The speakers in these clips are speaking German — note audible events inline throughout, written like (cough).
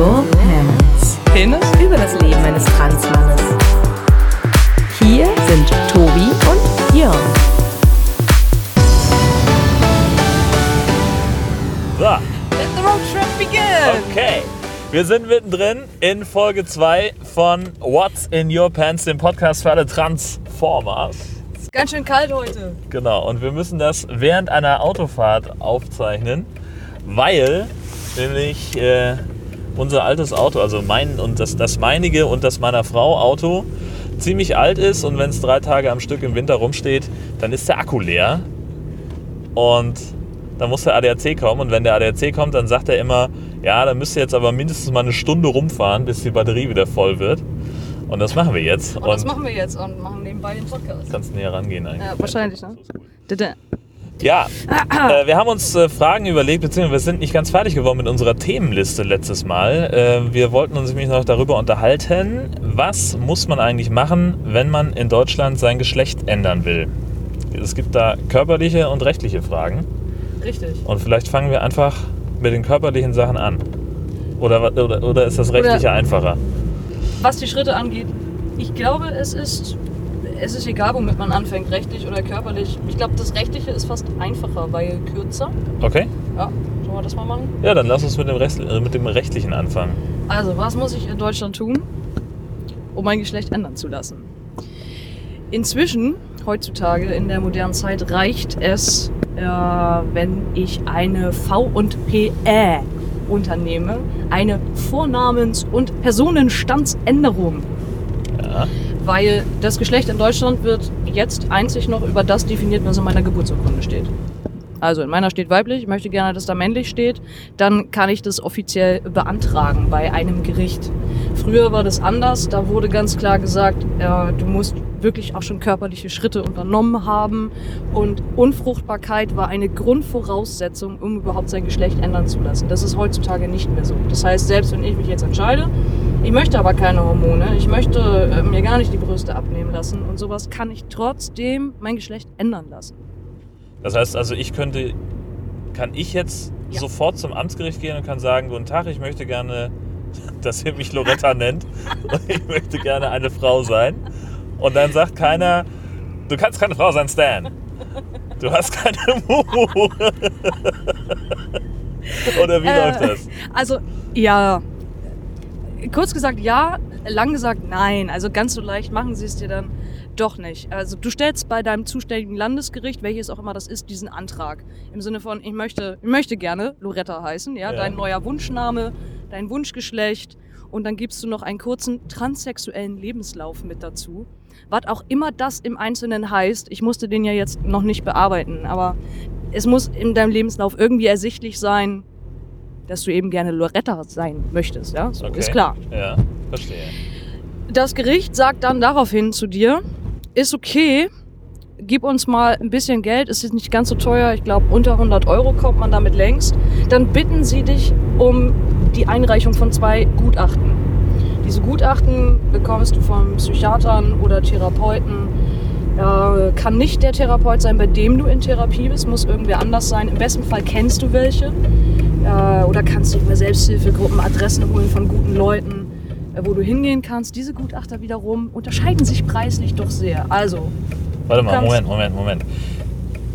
your pants? Penis? Über das Leben eines Transmannes. Hier sind Tobi und Jörn. So, Let the road trip begin! okay. Wir sind mittendrin in Folge 2 von What's in Your Pants, dem Podcast für alle Transformers. Ist ganz schön kalt heute. Genau, und wir müssen das während einer Autofahrt aufzeichnen, weil nämlich äh, unser altes Auto, also mein und das, das meinige und das meiner Frau Auto, ziemlich alt ist und wenn es drei Tage am Stück im Winter rumsteht, dann ist der Akku leer. Und dann muss der ADAC kommen und wenn der ADAC kommt, dann sagt er immer, ja, dann müsst ihr jetzt aber mindestens mal eine Stunde rumfahren, bis die Batterie wieder voll wird. Und das machen wir jetzt. Und das machen wir jetzt und machen nebenbei den Podcast. kannst näher rangehen eigentlich. Ja, wahrscheinlich, ne? Ja, äh, wir haben uns äh, Fragen überlegt, beziehungsweise wir sind nicht ganz fertig geworden mit unserer Themenliste letztes Mal. Äh, wir wollten uns nämlich noch darüber unterhalten, was muss man eigentlich machen, wenn man in Deutschland sein Geschlecht ändern will. Es gibt da körperliche und rechtliche Fragen. Richtig. Und vielleicht fangen wir einfach mit den körperlichen Sachen an. Oder, oder, oder ist das rechtliche einfacher? Was die Schritte angeht, ich glaube, es ist, es ist egal, womit man anfängt, rechtlich oder körperlich. Ich glaube, das Rechtliche ist fast einfacher, weil kürzer. Okay? Ja, sollen wir das mal machen? Ja, dann lass uns mit dem, Rest, äh, mit dem rechtlichen anfangen. Also, was muss ich in Deutschland tun, um mein Geschlecht ändern zu lassen? Inzwischen, heutzutage in der modernen Zeit, reicht es, äh, wenn ich eine V&PE unternehme, eine Vornamens- und Personenstandsänderung. Ja. Weil das Geschlecht in Deutschland wird jetzt einzig noch über das definiert, was in meiner Geburtsurkunde steht. Also in meiner steht weiblich, ich möchte gerne, dass da männlich steht, dann kann ich das offiziell beantragen bei einem Gericht. Früher war das anders, da wurde ganz klar gesagt, äh, du musst wirklich auch schon körperliche Schritte unternommen haben und Unfruchtbarkeit war eine Grundvoraussetzung, um überhaupt sein Geschlecht ändern zu lassen. Das ist heutzutage nicht mehr so. Das heißt, selbst wenn ich mich jetzt entscheide, ich möchte aber keine Hormone, ich möchte äh, mir gar nicht die Brüste abnehmen lassen und sowas, kann ich trotzdem mein Geschlecht ändern lassen. Das heißt also, ich könnte, kann ich jetzt Ja. sofort zum Amtsgericht gehen und kann sagen, guten Tag, ich möchte gerne, (laughs) dass ihr mich Loretta nennt (laughs) und ich möchte gerne eine Frau sein. Und dann sagt keiner, du kannst keine Frau sein, Stan. Du hast keine (laughs) Mumu. Oder wie Äh, läuft das? Also, ja. Kurz gesagt ja, lang gesagt nein. Also ganz so leicht machen sie es dir dann doch nicht. Also du stellst bei deinem zuständigen Landesgericht, welches auch immer das ist, diesen Antrag. Im Sinne von, ich möchte, ich möchte gerne Loretta heißen, ja, Ja. dein neuer Wunschname, dein Wunschgeschlecht. Und dann gibst du noch einen kurzen transsexuellen Lebenslauf mit dazu. Was auch immer das im Einzelnen heißt, ich musste den ja jetzt noch nicht bearbeiten, aber es muss in deinem Lebenslauf irgendwie ersichtlich sein, dass du eben gerne Loretta sein möchtest, ja? So, Okay. Ist klar. Ja, verstehe. Das Gericht sagt dann daraufhin zu dir, ist okay, gib uns mal ein bisschen Geld, es ist nicht ganz so teuer, ich glaube unter 100 Euro kommt man damit längst. Dann bitten sie dich um die Einreichung von zwei Gutachten. Diese Gutachten bekommst du von Psychiatern oder Therapeuten. Äh, kann nicht der Therapeut sein, bei dem du in Therapie bist, muss irgendwer anders sein. Im besten Fall kennst du welche. Äh, oder kannst du über Selbsthilfegruppen Adressen holen von guten Leuten, äh, wo du hingehen kannst. Diese Gutachter wiederum unterscheiden sich preislich doch sehr. Also, Warte mal, Moment, Moment, Moment.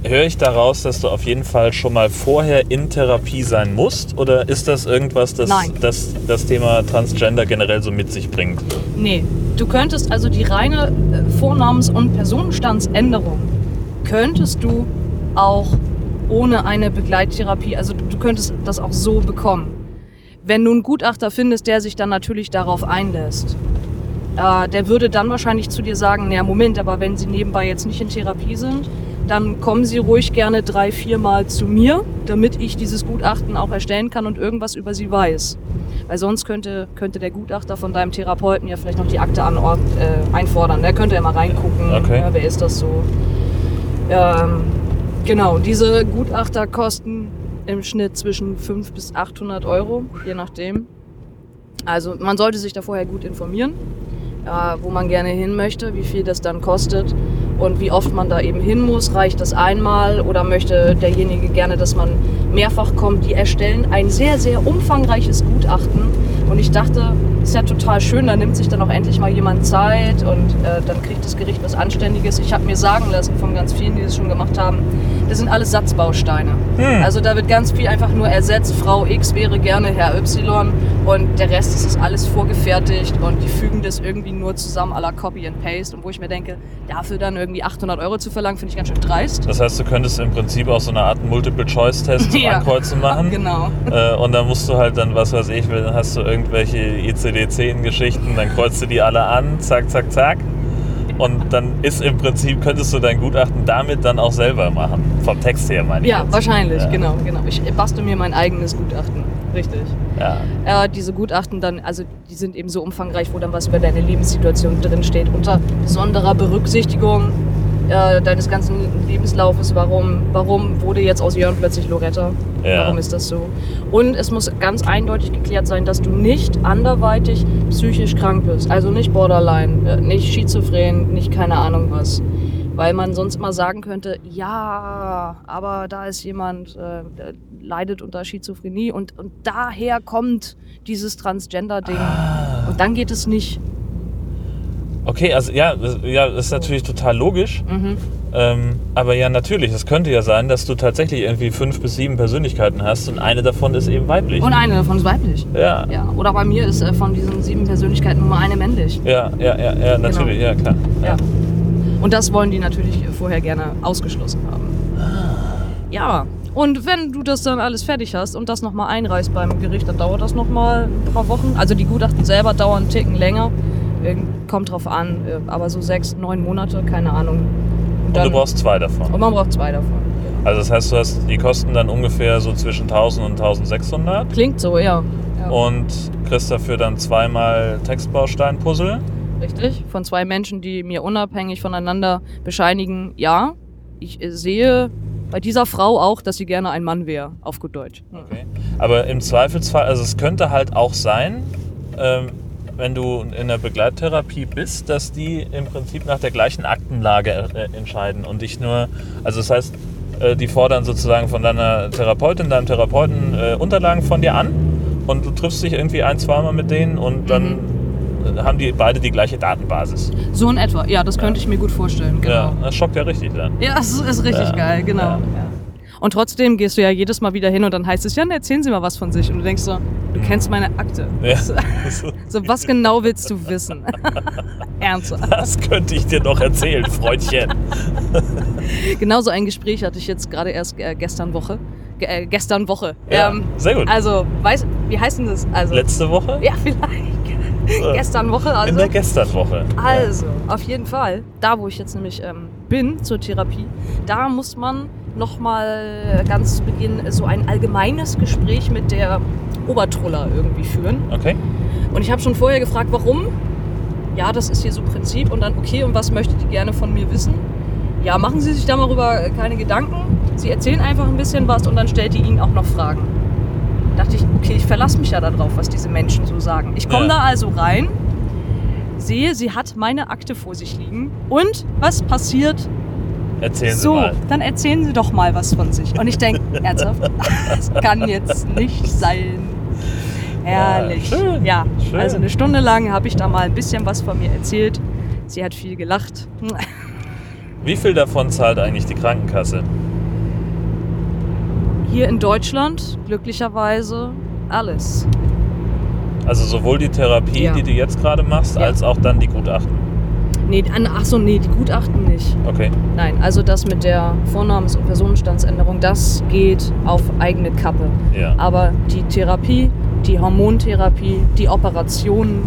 Höre ich daraus, dass du auf jeden Fall schon mal vorher in Therapie sein musst? Oder ist das irgendwas, das Nein. das, das Thema Transgender generell so mit sich bringt? nee. Du könntest also die reine äh, Vornamens- und Personenstandsänderung könntest du auch ohne eine Begleittherapie, also du, du könntest das auch so bekommen. Wenn du einen Gutachter findest, der sich dann natürlich darauf einlässt, äh, der würde dann wahrscheinlich zu dir sagen, naja, Moment, aber wenn Sie nebenbei jetzt nicht in Therapie sind, dann kommen Sie ruhig gerne drei, viermal zu mir, damit ich dieses Gutachten auch erstellen kann und irgendwas über Sie weiß. Weil sonst könnte, könnte der Gutachter von deinem Therapeuten ja vielleicht noch die Akte anord äh, einfordern. Der könnte ja mal reingucken, Okay. ja, wer ist das so. Ähm, genau, diese Gutachter kosten im Schnitt zwischen 500 bis 800 Euro, je nachdem. Also man sollte sich da vorher gut informieren, äh, wo man gerne hin möchte, wie viel das dann kostet. Und wie oft man da eben hin muss. Reicht das einmal oder möchte derjenige gerne, dass man mehrfach kommt? Die erstellen ein sehr, sehr umfangreiches Gutachten und ich dachte, ist ja total schön, da nimmt sich dann auch endlich mal jemand Zeit und äh, dann kriegt das Gericht was Anständiges. Ich habe mir sagen lassen von ganz vielen, die das schon gemacht haben, das sind alles Satzbausteine. Hm. Also da wird ganz viel einfach nur ersetzt. Frau X wäre gerne Herr Y und der Rest ist, alles vorgefertigt und die fügen das irgendwie nur zusammen à la Copy and Paste. Und wo ich mir denke, dafür dann irgendwie 800 Euro zu verlangen, finde ich ganz schön dreist. Das heißt, du könntest im Prinzip auch so eine Art Multiple-Choice-Test (laughs) zum Ja. Ankreuzen machen. (laughs) Genau. Äh, und dann musst du halt dann, was weiß ich, dann hast du irgendwelche ICD-10-Geschichten, dann kreuzt du die alle an, zack, zack, zack. Und dann ist im Prinzip, könntest du dein Gutachten damit dann auch selber machen. Vom Text her, meine ich. Ja, jetzt. wahrscheinlich, Ja. genau, genau. Ich bastel mir mein eigenes Gutachten. Richtig. Ja. Äh, diese Gutachten dann, also die sind eben so umfangreich, wo dann was über deine Lebenssituation drin steht, unter besonderer Berücksichtigung äh, deines ganzen Lebenslaufes. Warum, warum wurde jetzt aus Jörn plötzlich Loretta? Ja. Warum ist das so? Und es muss ganz eindeutig geklärt sein, dass du nicht anderweitig psychisch krank bist. Also nicht Borderline, äh, nicht schizophren, nicht keine Ahnung was. Weil man sonst immer sagen könnte, ja, aber da ist jemand, äh, der leidet unter Schizophrenie und, und daher kommt dieses Transgender-Ding. Ah. Und dann geht es nicht. Okay, also ja, das, ja, das ist natürlich total logisch. Mhm. Ähm, aber ja, natürlich, es könnte ja sein, dass du tatsächlich irgendwie fünf bis sieben Persönlichkeiten hast und eine davon ist eben weiblich. Und eine davon ist weiblich. ja. Ja. Oder bei mir ist äh, von diesen sieben Persönlichkeiten nur eine männlich. Ja, ja, ja, ja, natürlich, ja, klar. Genau. Ja. Und das wollen die natürlich vorher gerne ausgeschlossen haben. Ja. Und wenn du das dann alles fertig hast und das nochmal einreichst beim Gericht, dann dauert das nochmal ein paar Wochen. Also die Gutachten selber dauern einen Ticken länger. Kommt drauf an. äh, Aber so sechs, neun Monate, keine Ahnung. Und du brauchst zwei davon. und man braucht zwei davon. Also das heißt, du hast die kosten dann ungefähr so zwischen 1000 und 1600 Klingt so, ja. ja. und kriegst dafür dann zweimal Textbaustein-Puzzle. Richtig. Von zwei Menschen, die mir unabhängig voneinander bescheinigen, ja, ich äh, sehe bei dieser Frau auch, dass sie gerne ein Mann wäre, auf gut Deutsch. Okay. Aber im Zweifelsfall, also es könnte halt auch sein, ähm, wenn du in der Begleittherapie bist, dass die im Prinzip nach der gleichen Aktenlage äh, entscheiden und dich nur, also das heißt, äh, die fordern sozusagen von deiner Therapeutin, deinem Therapeuten äh, Unterlagen von dir an und du triffst dich irgendwie ein, zweimal mit denen und dann äh, haben die beide die gleiche Datenbasis. So in etwa, ja, das könnte ich mir gut vorstellen, genau. Ja, das schockt ja richtig dann. Ja, das ist richtig Ja, geil, genau. ja. Ja. Und trotzdem gehst du ja jedes Mal wieder hin und dann heißt es, ja, erzählen Sie mal was von sich. Und du denkst so, du kennst meine Akte. Ja. (laughs) So, was genau willst du wissen? (laughs) Ernsthaft. Das könnte ich dir noch erzählen, Freundchen. (laughs) Genau so ein Gespräch hatte ich jetzt gerade erst äh, gestern Woche. Äh, gestern Woche. Ja, sehr gut. Also, weiß, wie heißt denn das? Also, Letzte Woche? ja, vielleicht. gestern Woche, also. In der Gesternwoche. Also, auf jeden Fall, da wo ich jetzt nämlich ähm, bin zur Therapie, da muss man nochmal ganz zu Beginn so ein allgemeines Gespräch mit der Obertroller irgendwie führen. Okay. Und ich habe schon vorher gefragt, warum. Ja, das ist hier so Prinzip. Und dann, okay, und was möchte die gerne von mir wissen? Ja, machen Sie sich darüber keine Gedanken. Sie erzählen einfach ein bisschen was und dann stellt die Ihnen auch noch Fragen. Dachte ich, okay, ich verlasse mich ja darauf, was diese Menschen so sagen. Ich komme Ja. da also rein, sehe, sie hat meine Akte vor sich liegen. Und was passiert? Erzählen Sie so, mal. dann erzählen Sie doch mal was von sich. Und ich denke, (laughs) ernsthaft, das kann jetzt nicht sein. Herrlich. Ja, schön, Ja, schön. also eine Stunde lang habe ich da mal ein bisschen was von mir erzählt. Sie hat viel gelacht. (laughs) Wie viel davon zahlt eigentlich die Krankenkasse? Hier in Deutschland, glücklicherweise, alles. Also sowohl die Therapie, Ja. die du jetzt gerade machst, Ja. als auch dann die Gutachten. Nee, an- ach so, nee, die Gutachten nicht. Okay. Nein, also das mit der Vornamens- und Personenstandsänderung, das geht auf eigene Kappe. Ja. Aber die Therapie, die Hormontherapie, die Operationen,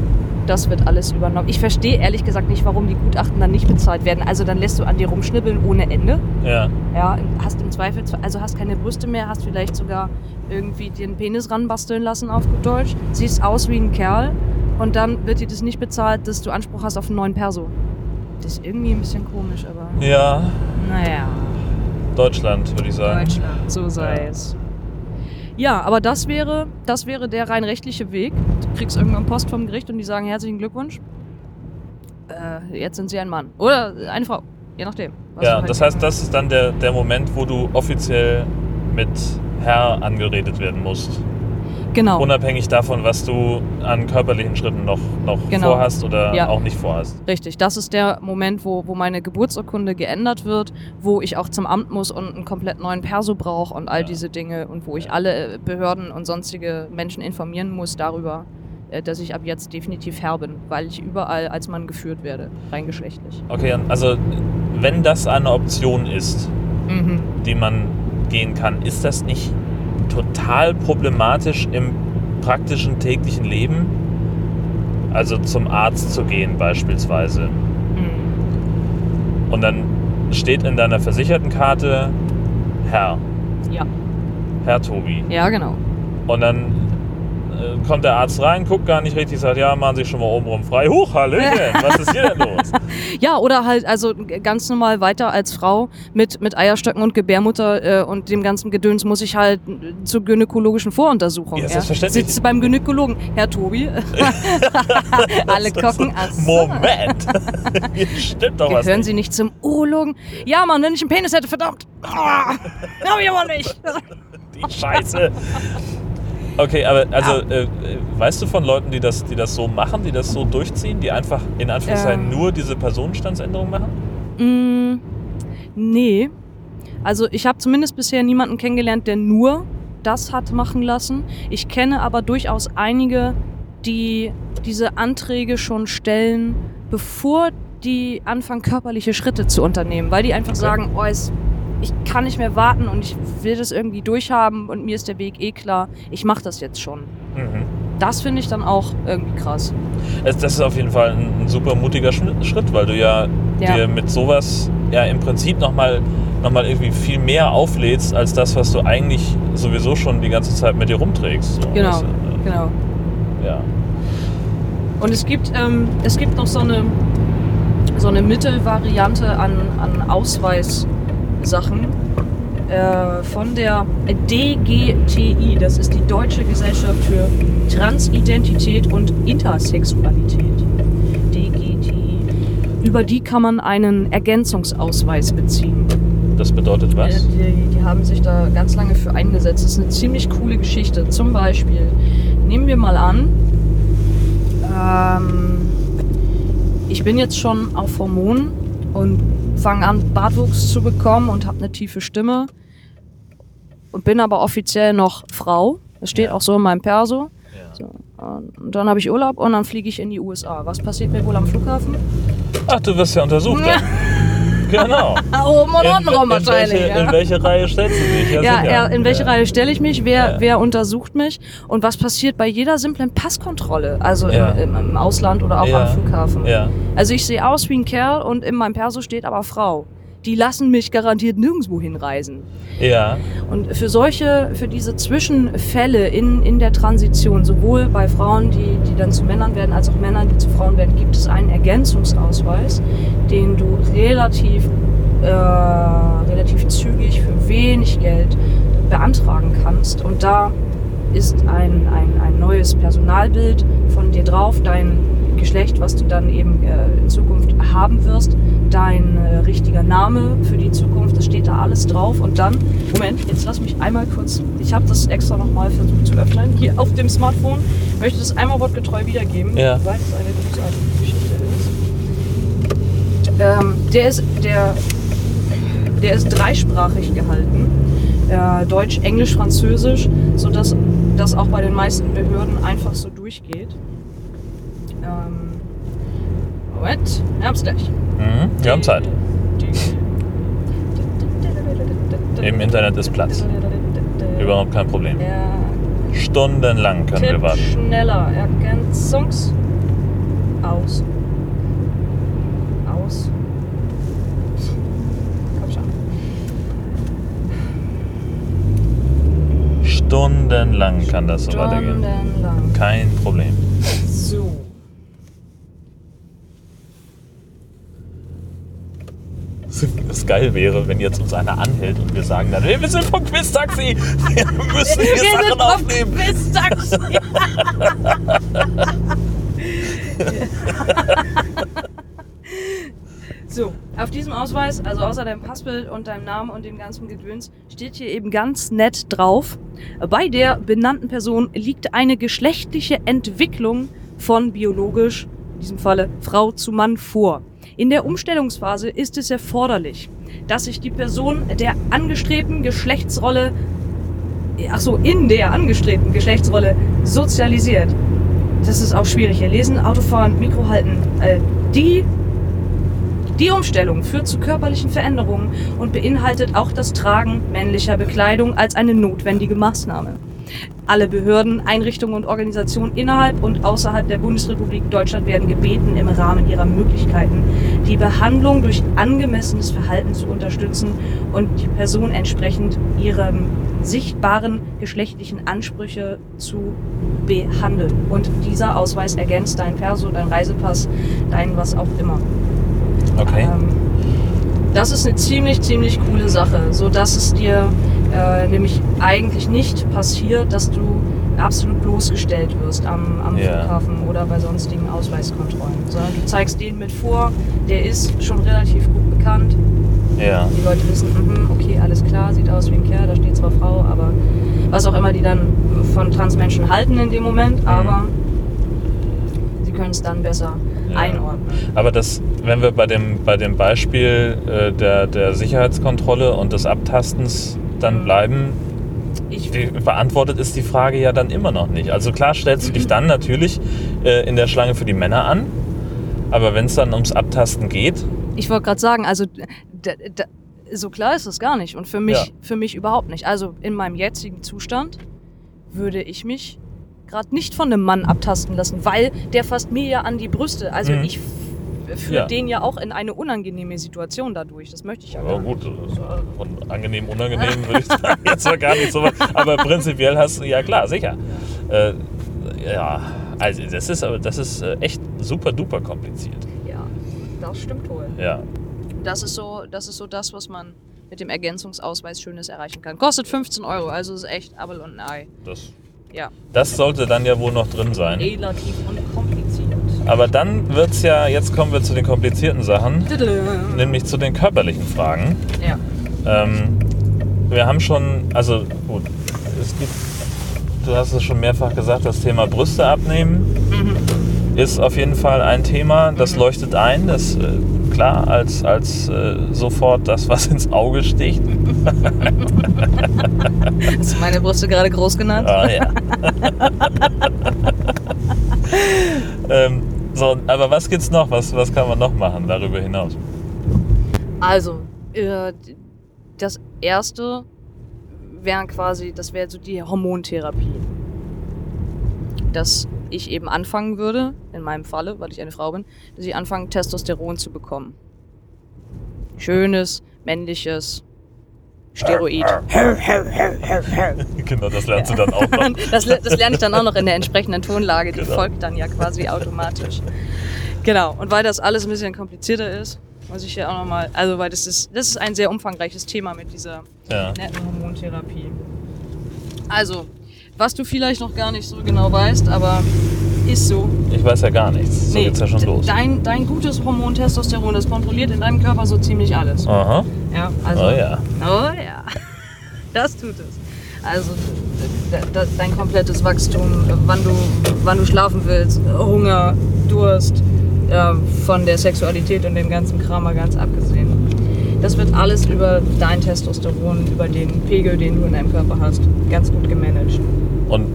das wird alles übernommen. Ich verstehe ehrlich gesagt nicht, warum die Gutachten dann nicht bezahlt werden. Also dann lässt du an dir rumschnibbeln ohne Ende. Ja. Ja, hast im Zweifel, also hast keine Brüste mehr, hast vielleicht sogar irgendwie dir einen Penis ranbasteln lassen auf gut Deutsch, siehst aus wie ein Kerl und dann wird dir das nicht bezahlt, dass du Anspruch hast auf einen neuen Perso. Das ist irgendwie ein bisschen komisch, aber Ja, naja. Deutschland, würde ich sagen. Deutschland, so sei Ja. es. Ja, aber das wäre, das wäre der rein rechtliche Weg. Du kriegst irgendwann Post vom Gericht und die sagen herzlichen Glückwunsch. Äh, jetzt sind Sie ein Mann. Oder eine Frau. je nachdem. Ja, halt das heißt, das ist dann der, der Moment, wo du offiziell mit Herr angeredet werden musst. Genau. Unabhängig davon, was du an körperlichen Schritten noch, noch Genau. vorhast oder Ja. auch nicht vorhast. Richtig, das ist der Moment, wo, wo meine Geburtsurkunde geändert wird, wo ich auch zum Amt muss und einen komplett neuen Perso brauche und all Ja. diese Dinge und wo ich Ja. alle äh, Behörden und sonstige Menschen informieren muss darüber, äh, dass ich ab jetzt definitiv Herr bin, weil ich überall als Mann geführt werde, rein geschlechtlich. Okay, also wenn das eine Option ist, Mhm. die man gehen kann, ist das nicht total problematisch im praktischen täglichen Leben? Also zum Arzt zu gehen beispielsweise. Mhm. Und dann steht in deiner Versichertenkarte Herr, Ja. Herr Tobi. ja, genau. Und dann kommt der Arzt rein, guckt gar nicht richtig, sagt, ja, machen Sie schon mal obenrum frei. Huch, Hallöchen, (laughs) was ist hier denn los? Ja, oder halt also ganz normal weiter als Frau mit, mit Eierstöcken und Gebärmutter äh, und dem ganzen Gedöns muss ich halt äh, zur gynäkologischen Voruntersuchung. Ja, selbstverständlich. Sitze beim Gynäkologen. Herr Tobi. (laughs) Alle gucken. So. Moment, hier (laughs) stimmt doch was Gehören nicht. Sie nicht zum Urologen? Ja, Mann, wenn ich einen Penis hätte, verdammt. Ah, hab ich aber nicht. Die Scheiße. Okay, aber also äh, äh, weißt du von Leuten, die das, die das so machen, die das so durchziehen, die einfach in Anführungszeichen Ähm. nur diese Personenstandsänderung machen? Mm, nee. Also ich habe zumindest bisher niemanden kennengelernt, der nur das hat machen lassen. Ich kenne aber durchaus einige, die diese Anträge schon stellen, bevor die anfangen, körperliche Schritte zu unternehmen, weil die einfach Okay. sagen, oh, es, ich kann nicht mehr warten und ich will das irgendwie durchhaben und mir ist der Weg eh klar, ich mache das jetzt schon. Mhm. Das finde ich dann auch irgendwie krass. Das ist auf jeden Fall ein, ein super mutiger Schritt, weil du ja, Ja. dir mit sowas ja im Prinzip nochmal noch mal irgendwie viel mehr auflädst, als das, was du eigentlich sowieso schon die ganze Zeit mit dir rumträgst. So, Genau, Das, äh, genau. ja. Und es gibt, ähm, es gibt noch so eine, so eine Mittelvariante an, an Ausweissachen äh, von der DGTI. Das ist die Deutsche Gesellschaft für Transidentität und Intersexualität. DGTI. Über die kann man einen Ergänzungsausweis beziehen. Das bedeutet was? Äh, Die, die haben sich da ganz lange für eingesetzt. Das ist eine ziemlich coole Geschichte. Zum Beispiel, nehmen wir mal an, ähm, ich bin jetzt schon auf Hormonen und fange an, Bartwuchs zu bekommen und habe eine tiefe Stimme und bin aber offiziell noch Frau. Das steht Ja. auch so in meinem Perso. Ja. So, und dann habe ich Urlaub und dann fliege ich in die USA. Was passiert mir wohl am Flughafen? Ach, du wirst ja untersucht. dann. (laughs) genau. (laughs) Oben und In, unten rum in, wahrscheinlich. welche, ja. in welche Reihe stellst du dich? Ja, sicher. ja, in welche Ja. Reihe stelle ich mich? Wer, Ja. wer untersucht mich? Und was passiert bei jeder simplen Passkontrolle? Also Ja. im, im, Ausland oder auch Ja. am Flughafen. Ja. Also ich sehe aus wie ein Kerl und in meinem Perso steht aber Frau. Die lassen mich garantiert nirgendwo hinreisen. Ja. Und für solche, für diese Zwischenfälle in, in der Transition, sowohl bei Frauen, die, die dann zu Männern werden, als auch Männern, die zu Frauen werden, gibt es einen Ergänzungsausweis, den du relativ, äh, relativ zügig für wenig Geld beantragen kannst. Und da ist ein, ein, ein neues Personalbild von dir drauf, dein Geschlecht, was du dann eben äh, in Zukunft haben wirst, dein äh, richtiger Name für die Zukunft, das steht da alles drauf. Und dann, Moment, jetzt lass mich einmal kurz, ich habe das extra nochmal versucht zu öffnen, hier auf dem Smartphone, möchte das einmal wortgetreu wiedergeben, Ja. weil es eine großartige Geschichte ist. Ähm, der ist, der, der ist dreisprachig gehalten. Äh, Deutsch, Englisch, Französisch, sodass das auch bei den meisten Behörden einfach so durchgeht. Ähm, Moment, wir gleich. Mhm. Wir haben Zeit. Im Internet ist Platz. Überhaupt kein Problem. Ja, Stundenlang können wir Tipp warten. schneller. Ergänzungs. Aus. Aus. Komm schon. Stundenlang kann das so weitergehen. Stundenlang. Kein Problem. So. Das geil wäre, wenn jetzt uns einer anhält und wir sagen dann, hey, wir sind vom Quiz-Taxi, (laughs) wir müssen hier Wir Sachen aufnehmen. Quiz-Taxi. (laughs) So, auf diesem Ausweis, also außer deinem Passbild und deinem Namen und dem ganzen Gedöns, steht hier eben ganz nett drauf. Bei der benannten Person liegt eine geschlechtliche Entwicklung von biologisch, in diesem Falle Frau zu Mann vor. In der Umstellungsphase ist es erforderlich, dass sich die Person der angestrebten Geschlechtsrolle, ach so, in der angestrebten Geschlechtsrolle sozialisiert. Das ist auch schwierig hier. Lesen, Autofahren, Mikro halten. Äh, die die Umstellung führt zu körperlichen Veränderungen und beinhaltet auch das Tragen männlicher Bekleidung als eine notwendige Maßnahme. Alle Behörden, Einrichtungen und Organisationen innerhalb und außerhalb der Bundesrepublik Deutschland werden gebeten, im Rahmen ihrer Möglichkeiten die Behandlung durch angemessenes Verhalten zu unterstützen und die Person entsprechend ihrem sichtbaren geschlechtlichen Ansprüche zu behandeln. Und dieser Ausweis ergänzt dein Perso, dein Reisepass, dein was auch immer. Okay. Ähm, das ist eine ziemlich, ziemlich coole Sache, so dass es dir äh, nämlich eigentlich nicht passiert, dass du absolut bloßgestellt wirst am, am Ja. Flughafen oder bei sonstigen Ausweiskontrollen, sondern du zeigst den mit vor, der ist schon relativ gut bekannt. Ja. Die Leute wissen, mhm, okay, alles klar, sieht aus wie ein Kerl, da steht zwar Frau, aber was auch immer die dann von Transmenschen halten in dem Moment, aber sie können es dann besser Ja. einordnen. Aber das, wenn wir bei dem, bei dem Beispiel äh, der, der Sicherheitskontrolle und des Abtastens dann Mhm. bleiben, Ich, die, beantwortet ist die Frage ja dann immer noch nicht. Also klar stellst du dich dann natürlich äh, in der Schlange für die Männer an, aber wenn es dann ums Abtasten geht, ich wollte gerade sagen, also so klar ist es gar nicht und für mich, Ja. für mich überhaupt nicht. Also in meinem jetzigen Zustand würde ich mich gerade nicht von einem Mann abtasten lassen, weil der fasst mir ja an die Brüste. Also Mhm. ich f- führe Ja. den ja auch in eine unangenehme Situation dadurch. Das möchte ich ja nicht. gut, äh, von angenehm, unangenehm würde ich (laughs) sagen, jetzt war gar nicht so weit. Aber prinzipiell hast du, ja klar, sicher. Äh, ja, also das ist aber das ist äh, echt super duper kompliziert. Ja, das stimmt wohl. Ja. Das ist so, das ist so das, was man mit dem Ergänzungsausweis Schönes erreichen kann. Kostet 15 Euro, also ist echt Abel und ein Ei. Das, Ja, das sollte dann ja wohl noch drin sein. relativ unkompliziert. Aber dann wird's ja, jetzt kommen wir zu den komplizierten Sachen, nämlich zu den körperlichen Fragen. Ja. Ähm, wir haben schon, also gut, es gibt, du hast es schon mehrfach gesagt, das Thema Brüste abnehmen Mhm. ist auf jeden Fall ein Thema, das leuchtet ein, das äh, klar als, als äh, sofort das, was ins Auge sticht. (laughs) Hast du meine Brüste gerade groß genannt? Ah ja. (laughs) ähm, so, aber was gibt's noch? Was, was kann man noch machen darüber hinaus? Also, äh, das erste wäre quasi, das wäre so die Hormontherapie. Dass ich eben anfangen würde, in meinem Falle, weil ich eine Frau bin, dass ich anfange, Testosteron zu bekommen. Schönes, männliches Steroid. (laughs) genau, das lernst du dann auch noch. (laughs) Das, das lerne ich dann auch noch in der entsprechenden Tonlage. Die Genau. folgt dann ja quasi automatisch. Genau. Und weil das alles ein bisschen komplizierter ist, muss ich ja auch nochmal, also weil das ist, das ist ein sehr umfangreiches Thema mit dieser Ja. netten Hormontherapie. Also, was du vielleicht noch gar nicht so genau weißt, aber ist so. Ich weiß ja gar nichts. So geht's ja schon los. Dein, dein gutes Hormon Testosteron, das kontrolliert in deinem Körper so ziemlich alles. Aha. Ja, also. Oh ja. Oh ja. (laughs) Das tut es. Also dein komplettes Wachstum, wann du, wann du schlafen willst, Hunger, Durst, von der Sexualität und dem ganzen Kram mal ganz abgesehen. Das wird alles über dein Testosteron, über den Pegel, den du in deinem Körper hast, ganz gut gemanagt. Und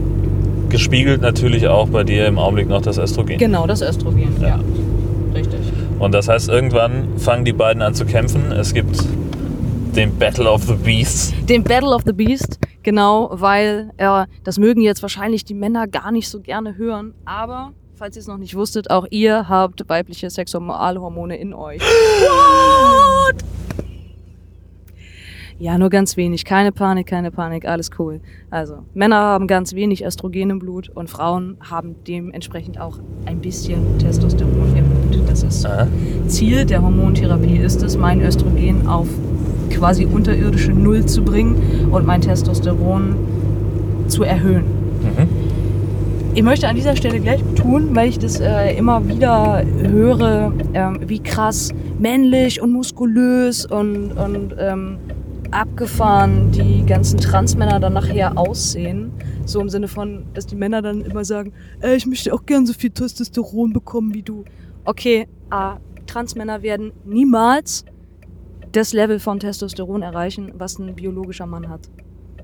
gespiegelt natürlich auch bei dir im Augenblick noch das Östrogen. Genau, das Östrogen, ja. Ja. Richtig. Und das heißt, irgendwann fangen die beiden an zu kämpfen. Es gibt den Battle of the Beasts. Den Battle of the Beast, genau, weil äh, das mögen jetzt wahrscheinlich die Männer gar nicht so gerne hören, aber falls ihr es noch nicht wusstet, auch ihr habt weibliche Sexualhormone in euch. (gasps) What? Ja, nur ganz wenig. Keine Panik, keine Panik, alles cool. Also, Männer haben ganz wenig Östrogen im Blut und Frauen haben dementsprechend auch ein bisschen Testosteron im Blut. Das ist Aha. Ziel der Hormontherapie ist es, mein Östrogen auf quasi unterirdische Null zu bringen und mein Testosteron zu erhöhen. Mhm. Ich möchte an dieser Stelle gleich betonen, weil ich das äh, immer wieder höre, ähm, wie krass männlich und muskulös und, und ähm, abgefahren die ganzen Transmänner dann nachher aussehen. So im Sinne von, dass die Männer dann immer sagen, äh, ich möchte auch gern so viel Testosteron bekommen wie du. Okay, A, Transmänner werden niemals das Level von Testosteron erreichen, was ein biologischer Mann hat.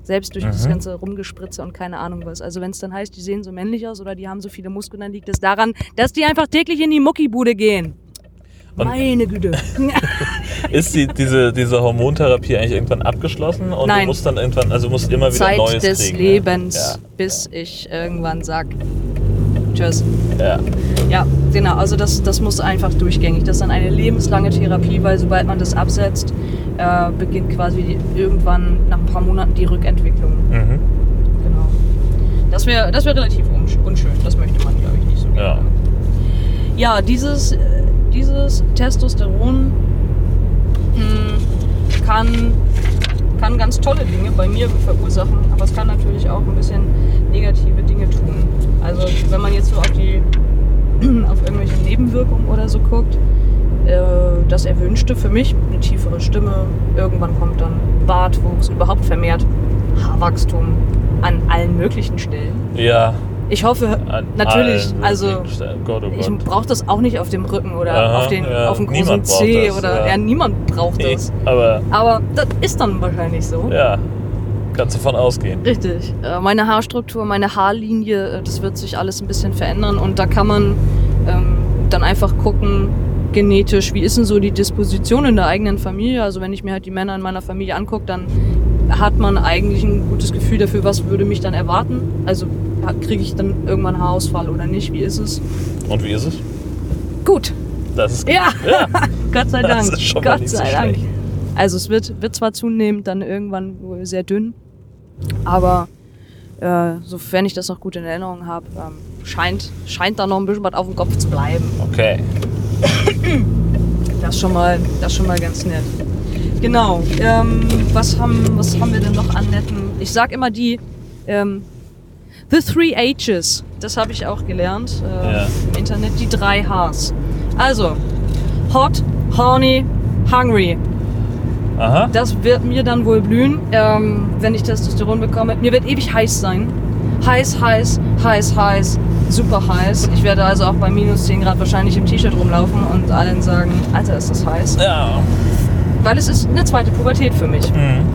Selbst durch das Mhm. ganze Rumgespritze und keine Ahnung was. Also wenn es dann heißt, die sehen so männlich aus oder die haben so viele Muskeln, dann liegt es daran, dass die einfach täglich in die Muckibude gehen. Und- Meine Güte. (laughs) Ist die, diese, diese Hormontherapie eigentlich irgendwann abgeschlossen und Nein. du musst dann irgendwann, also musst immer wieder Zeit Neues des kriegen? Lebens, bis ich irgendwann sag Tschüss. Ja. ja. Ja, genau. Also das, das muss einfach durchgängig. Das ist dann eine lebenslange Therapie, weil sobald man das absetzt, äh, beginnt quasi irgendwann nach ein paar Monaten die Rückentwicklung. Mhm. Genau. Das wäre das wär relativ unsch unschön. Das möchte man, glaube ich, nicht so Ja. gerne. Ja, dieses, äh, dieses Testosteron mh, kann, kann ganz tolle Dinge bei mir verursachen, aber es kann natürlich auch ein bisschen negative Dinge tun. Also wenn man jetzt so auf die (clears throat) auf irgendwelche Nebenwirkungen oder so guckt, äh, das Erwünschte für mich, eine tiefere Stimme, irgendwann kommt dann Bartwuchs, überhaupt vermehrt Haarwachstum an allen möglichen Stellen. Ja. Ich hoffe an natürlich, also. Gott, oh ich Gott. brauche das auch nicht auf dem Rücken oder Aha, auf, den, ja. auf dem großen Niemand C das, oder ja. ja. niemand braucht das. aber Aber das ist dann wahrscheinlich so. ja, kannst du von ausgehen. Richtig. Äh, Meine Haarstruktur, meine Haarlinie, äh, das wird sich alles ein bisschen verändern und da kann man ähm, dann einfach gucken, genetisch, wie ist denn so die Disposition in der eigenen Familie. Also wenn ich mir halt die Männer in meiner Familie angucke, dann hat man eigentlich ein gutes Gefühl dafür, was würde mich dann erwarten. Also kriege ich dann irgendwann Haarausfall oder nicht, wie ist es? Und wie ist es? Gut. Das ist Ja, Ja. (laughs) Gott sei Das Dank. ist schon mal Gott so sei Dank. Also es wird, wird zwar zunehmend dann irgendwann sehr dünn, aber äh, sofern ich das noch gut in Erinnerung habe, ähm, scheint, scheint da noch ein bisschen was auf dem Kopf zu bleiben. Okay. Das ist schon mal, das schon mal ganz nett. Genau. Ähm, was, haben, was haben wir denn noch an netten? Ich sag immer die ähm, The Three H's. Das habe ich auch gelernt äh, Ja. im Internet. Die drei H's. Also Hot, Horny, Hungry. Aha. Das wird mir dann wohl blühen, ähm, wenn ich Testosteron bekomme. Mir wird ewig heiß sein. Heiß, heiß, heiß, heiß, super heiß. Ich werde also auch bei minus 10 Grad wahrscheinlich im T-Shirt rumlaufen und allen sagen, Alter, ist das heiß. Ja. Weil es ist eine zweite Pubertät für mich. Mhm.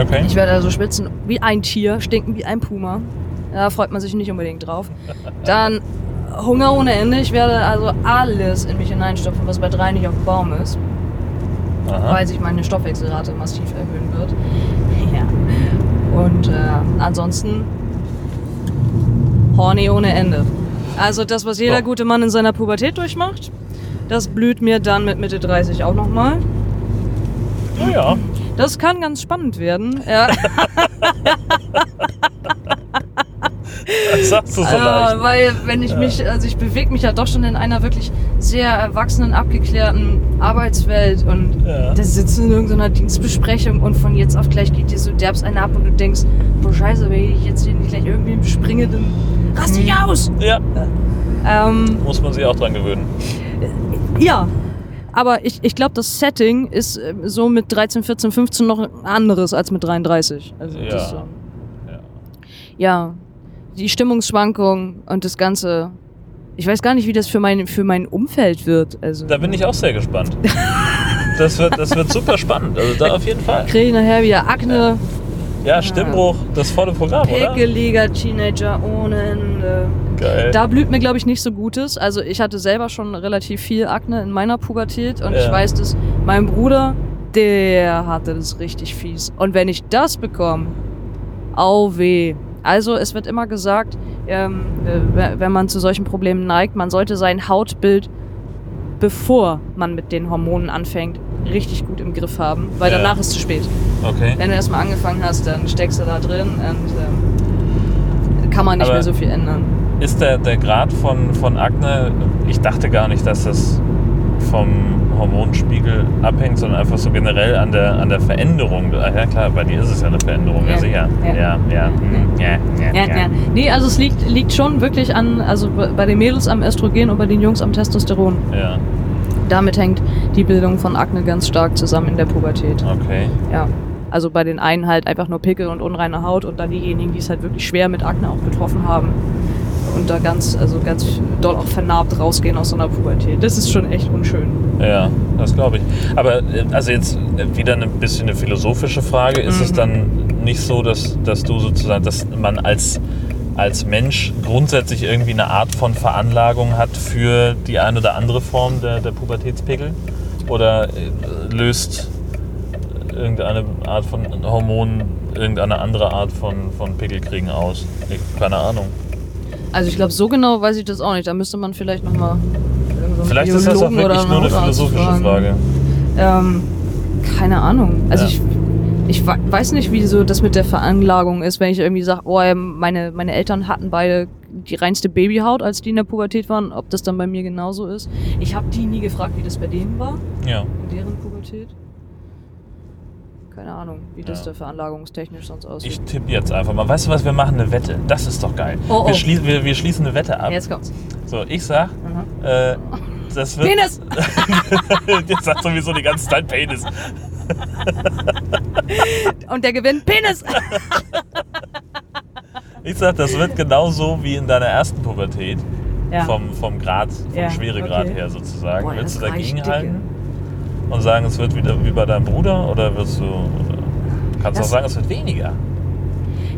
Okay. Ich werde also schwitzen wie ein Tier, stinken wie ein Puma. Da freut man sich nicht unbedingt drauf. Dann Hunger ohne Ende. Ich werde also alles in mich hineinstopfen, was bei drei nicht auf dem Baum ist. Aha. weil sich meine Stoffwechselrate massiv erhöhen wird. Ja. Und äh, ansonsten horny ohne Ende. Also das, was jeder Ja. gute Mann in seiner Pubertät durchmacht, das blüht mir dann mit Mitte 30 auch nochmal. Oh ja. Das kann ganz spannend werden. Ja, (laughs) Das sagst du so äh, leicht. weil wenn ich mich, also ich bewege mich ja doch schon in einer wirklich sehr erwachsenen, abgeklärten Arbeitswelt und Ja. da sitzt in irgendeiner Dienstbesprechung und von jetzt auf gleich geht dir so derbs eine ab und du denkst, boah scheiße, wenn ich jetzt hier nicht gleich irgendwie bespringe, dann rast dich aus. Ja, Ähm, muss man sich auch dran gewöhnen. ja, aber ich, ich glaube, das Setting ist äh, so mit 13, 14, 15 noch ein anderes als mit 33. Also Ja. das, ähm, Ja. ja, die Stimmungsschwankung und das Ganze. Ich weiß gar nicht, wie das für mein, für mein Umfeld wird. Also, Da bin ich auch sehr gespannt. (laughs) Das wird, das wird super spannend. Also da auf jeden Fall. Kriege ich nachher wieder Akne, Ja, Stimmbruch, das volle Programm, oder? pickeliger Teenager ohne Ende. Geil. Da blüht mir, glaube ich, nicht so Gutes. Also ich hatte selber schon relativ viel Akne in meiner Pubertät und Ja. ich weiß, dass mein Bruder, der hatte das richtig fies. Und wenn ich das bekomme, au weh. Also es wird immer gesagt, ähm, äh, wenn man zu solchen Problemen neigt, man sollte sein Hautbild, bevor man mit den Hormonen anfängt, richtig gut im Griff haben, weil Ja. danach ist zu spät. Okay. Wenn du erstmal angefangen hast, dann steckst du da drin und ähm, kann man nicht Aber- mehr so viel ändern. Ist der, der Grad von, von Akne, ich dachte gar nicht, dass das vom Hormonspiegel abhängt, sondern einfach so generell an der, an der Veränderung. Ah, Ja klar, bei dir ist es ja eine Veränderung, ja, Ja, sicher. ja. Ja, ja, hm, ja, ja, Ja, ja. Nee, also es liegt, liegt schon wirklich an, also bei bei den Mädels am Östrogen und bei den Jungs am Testosteron. Ja, Damit hängt die Bildung von Akne ganz stark zusammen in der Pubertät. okay. Ja. Also bei den einen halt einfach nur Pickel und unreine Haut und dann diejenigen, die es halt wirklich schwer mit Akne auch betroffen haben und da ganz, also ganz doll auch vernarbt rausgehen aus so einer Pubertät. Das ist schon echt unschön. Ja, das glaube ich. Aber äh, also jetzt äh, wieder ein bisschen eine philosophische Frage. Ist es Mhm. dann nicht so, dass, dass du sozusagen, dass man als, als Mensch grundsätzlich irgendwie eine Art von Veranlagung hat für die eine oder andere Form der, der Pubertätspickel? Oder äh, löst irgendeine Art von Hormon irgendeine andere Art von, von Pickelkriegen aus? Ich, keine Ahnung. Also ich glaube, so genau weiß ich das auch nicht. Da müsste man vielleicht nochmal Vielleicht ist das auch wirklich nur eine philosophische Frage. Ähm, keine Ahnung. Also Ja. ich, ich we- weiß nicht, wie so das mit der Veranlagung ist, wenn ich irgendwie sage, oh, meine, meine Eltern hatten beide die reinste Babyhaut, als die in der Pubertät waren, ob das dann bei mir genauso ist. Ich habe die nie gefragt, wie das bei denen war, Ja. in deren Pubertät. Keine Ahnung, wie das Ja. da veranlagungstechnisch sonst aussieht. Ich tippe jetzt einfach mal. Weißt du was, wir machen eine Wette. Das ist doch geil. Oh, oh. Wir, schließen, wir, wir schließen eine Wette ab. Jetzt kommt's. So, ich sag, Mhm. äh, das wird. Penis! (laughs) Jetzt sagt sowieso die ganze Zeit Penis. Und der gewinnt Penis! (laughs) Ich sag, das wird genauso wie in deiner ersten Pubertät. Ja. Vom, vom Grad, vom Ja, Schweregrad okay. her sozusagen. Boah, Willst du dagegen halten und sagen, es wird wieder wie bei deinem Bruder oder wirst du. Kannst du auch sagen, es wird weniger?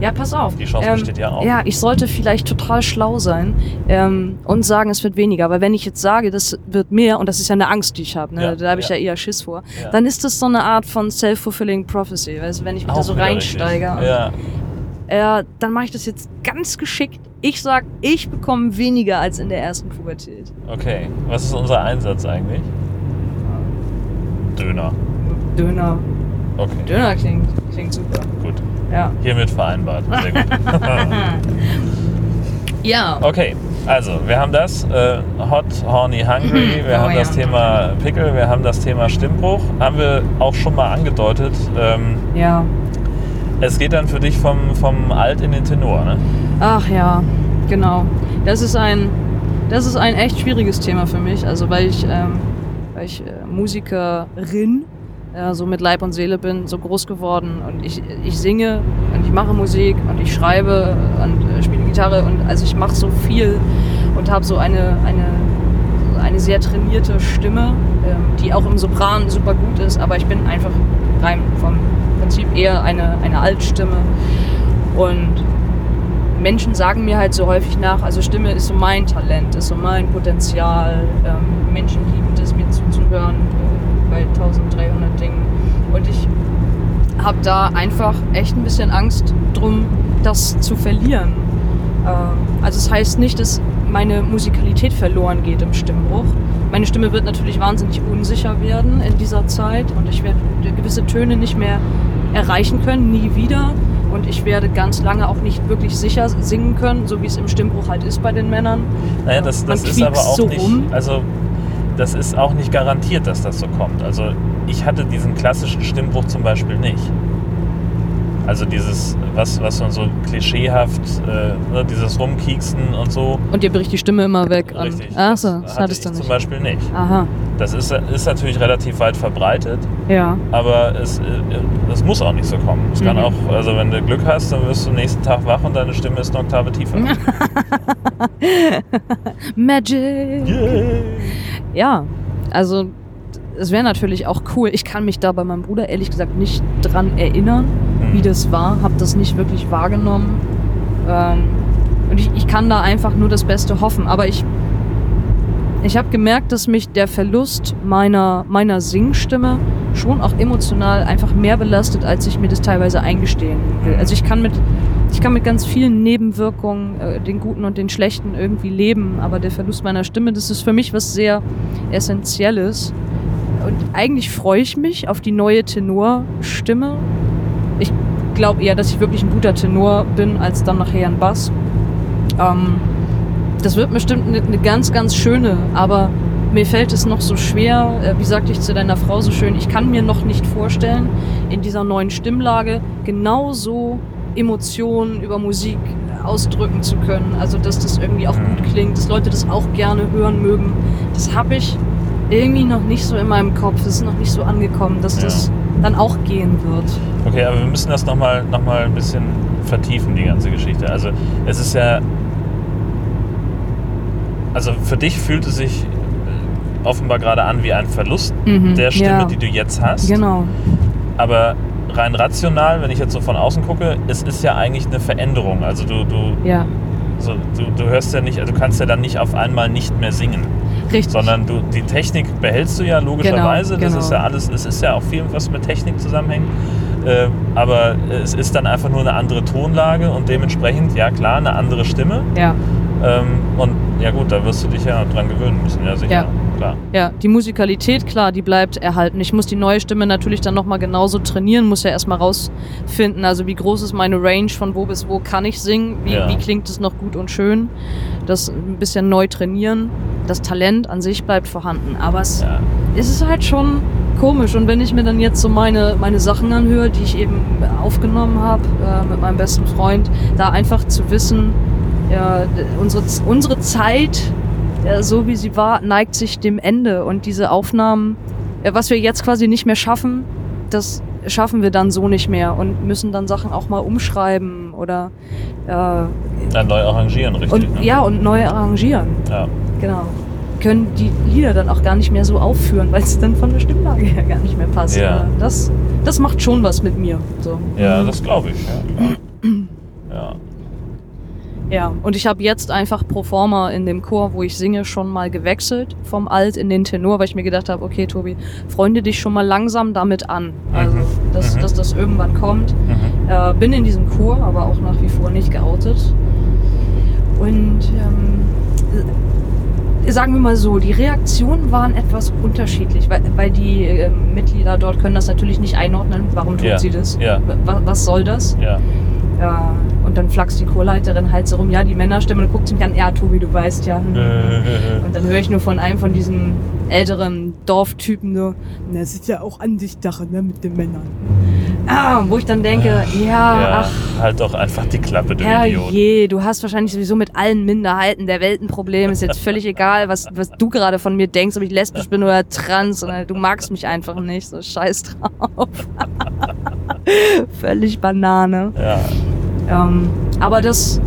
Ja, pass auf. Die Chance besteht ja auch. Ja, ich sollte vielleicht total schlau sein ähm, und sagen, es wird weniger. Aber wenn ich jetzt sage, das wird mehr, und das ist ja eine Angst, die ich habe, ne? Ja, da habe ich ja. ja. eher Schiss vor, Ja. dann ist das so eine Art von self-fulfilling prophecy. Weißt, du, wenn ich mich da so reinsteige. Ja. äh, dann mache ich das jetzt ganz geschickt. Ich sag, ich bekomme weniger als in der ersten Pubertät. Okay. Was ist unser Einsatz eigentlich? Döner. Döner. Okay. Döner klingt, klingt super. Gut. Ja. Hiermit vereinbart. Sehr gut. (laughs) Ja. Okay, also wir haben das äh, Hot, Horny, Hungry, wir Oh haben ja. das Thema Pickel, wir haben das Thema Stimmbruch. Haben wir auch schon mal angedeutet. Ähm, Ja. es geht dann für dich vom, vom Alt in den Tenor, ne? Ach ja, genau. Das ist ein, das ist ein echt schwieriges Thema für mich. Also weil ich, ähm, weil ich äh, Musikerin, ja, so mit Leib und Seele bin, so groß geworden. Und ich, ich singe und ich mache Musik und ich schreibe und äh, spiele Gitarre. Und also ich mache so viel und habe so eine, eine, eine sehr trainierte Stimme, ähm, die auch im Sopran super gut ist, aber ich bin einfach rein vom Prinzip eher eine, eine Altstimme. Und Menschen sagen mir halt so häufig nach, also Stimme ist so mein Talent, ist so mein Potenzial. Ähm, Menschen lieben äh, bei 1300 Dingen. Und ich habe da einfach echt ein bisschen Angst drum, das zu verlieren. Ähm, also es heißt nicht, dass meine Musikalität verloren geht im Stimmbruch. Meine Stimme wird natürlich wahnsinnig unsicher werden in dieser Zeit und ich werde gewisse Töne nicht mehr erreichen können, nie wieder. Und ich werde ganz lange auch nicht wirklich sicher singen können, so wie es im Stimmbruch halt ist bei den Männern. Naja, das, das ist aber auch so nicht. Also das ist auch nicht garantiert, dass das so kommt. Also ich hatte diesen klassischen Stimmbruch zum Beispiel nicht. Also dieses, was, was man so klischeehaft, äh, ne, dieses Rumkieksen und so. Und dir bricht die Stimme immer weg. Und, Richtig. ach so, das hatte hattest du zum nicht. Beispiel nicht. Aha, Das ist, ist natürlich relativ weit verbreitet, ja. aber es, äh, es muss auch nicht so kommen. Es kann Mhm. auch, also wenn du Glück hast, dann wirst du nächsten Tag wach und deine Stimme ist eine Oktave tiefer. (laughs) Magic! Yay. Ja, also es wäre natürlich auch cool. Ich kann mich da bei meinem Bruder ehrlich gesagt nicht dran erinnern, wie Mhm. das war. Hab das nicht wirklich wahrgenommen. Ähm, und ich, ich kann da einfach nur das Beste hoffen. Aber ich, ich habe gemerkt, dass mich der Verlust meiner, meiner Singstimme schon auch emotional einfach mehr belastet, als ich mir das teilweise eingestehen will. Also ich kann mit, ich kann mit ganz vielen Nebenwirkungen, äh, den guten und den schlechten, irgendwie leben. Aber der Verlust meiner Stimme, das ist für mich was sehr Essentielles. Und eigentlich freue ich mich auf die neue Tenorstimme. Ich glaube eher, dass ich wirklich ein guter Tenor bin, als dann nachher ein Bass. Ähm, das wird bestimmt eine, eine ganz, ganz schöne, aber mir fällt es noch so schwer, äh, wie sagte ich zu deiner Frau so schön, ich kann mir noch nicht vorstellen, in dieser neuen Stimmlage genauso Emotionen über Musik ausdrücken zu können. Also, dass das irgendwie auch gut klingt, dass Leute das auch gerne hören mögen. Das habe ich irgendwie noch nicht so in meinem Kopf. Es ist noch nicht so angekommen, dass Ja. das dann auch gehen wird. Okay, aber wir müssen das nochmal noch mal ein bisschen vertiefen, die ganze Geschichte. Also es ist ja... Also für dich fühlt es sich äh, offenbar gerade an wie ein Verlust Mhm, der Stimme, ja. die du jetzt hast. Genau. Aber rein rational, wenn ich jetzt so von außen gucke, es ist ja eigentlich eine Veränderung. Also du, du, Ja, so, du, du hörst ja nicht, also du kannst ja dann nicht auf einmal nicht mehr singen. richtig. sondern du, die Technik behältst du ja logischerweise. Genau, Das genau. ist ja alles, es ist ja auch viel, was mit Technik zusammenhängt. Äh, aber es ist dann einfach nur eine andere Tonlage und dementsprechend, ja klar, eine andere Stimme. ja. Ähm, und ja gut, da wirst du dich ja dran gewöhnen müssen, ja sicher. Ja. Klar. Ja, die Musikalität, klar, die bleibt erhalten. Ich muss die neue Stimme natürlich dann nochmal genauso trainieren, muss ja erstmal rausfinden, also wie groß ist meine Range, von wo bis wo kann ich singen, wie, Ja. wie klingt es noch gut und schön. Das ein bisschen neu trainieren. Das Talent an sich bleibt vorhanden, aber es, Ja. es ist halt schon komisch. Und wenn ich mir dann jetzt so meine, meine Sachen anhöre, die ich eben aufgenommen habe äh, mit meinem besten Freund, da einfach zu wissen, ja, unsere, unsere Zeit, so wie sie war, neigt sich dem Ende. Und diese Aufnahmen, ja, was wir jetzt quasi nicht mehr schaffen, das schaffen wir dann so nicht mehr und müssen dann Sachen auch mal umschreiben oder äh, Dann neu arrangieren, richtig. und ne? ja und neu arrangieren. ja. Genau. Können die Lieder dann auch gar nicht mehr so aufführen, weil es dann von der Stimmlage her gar nicht mehr passt. Ja. Das, das macht schon was mit mir. So. Ja, das glaube ich. Ja, ja. Ja, und ich habe jetzt einfach pro forma in dem Chor, wo ich singe, schon mal gewechselt vom Alt in den Tenor, weil ich mir gedacht habe, okay, Tobi, freunde dich schon mal langsam damit an. Also, dass, Mhm. dass das irgendwann kommt. Mhm. Äh, bin in diesem Chor, aber auch nach wie vor nicht geoutet. Und ähm, sagen wir mal so, die Reaktionen waren etwas unterschiedlich, weil, weil die äh, Mitglieder dort können das natürlich nicht einordnen. Warum tut Ja, sie das? ja. Wa- Was soll das? Ja. Ja, und dann flaxt die Chorleiterin halt so rum, ja, die Männerstimme, und guckt sie mich an, ja, Tobi, du weißt ja. Äh, (laughs) Und dann höre ich nur von einem von diesen älteren Dorftypen nur, na, ist ja auch Ansichtssache, ne, mit den Männern. Ah, wo ich dann denke, ja, ja, ach, halt doch einfach die Klappe, du Idiot. herrje, du hast wahrscheinlich sowieso mit allen Minderheiten der Welt ein Problem. Ist jetzt völlig egal, was, was du gerade von mir denkst, ob ich lesbisch bin oder trans, oder du magst mich einfach nicht, so scheiß drauf. (laughs) völlig Banane. Ja. Ähm, aber das,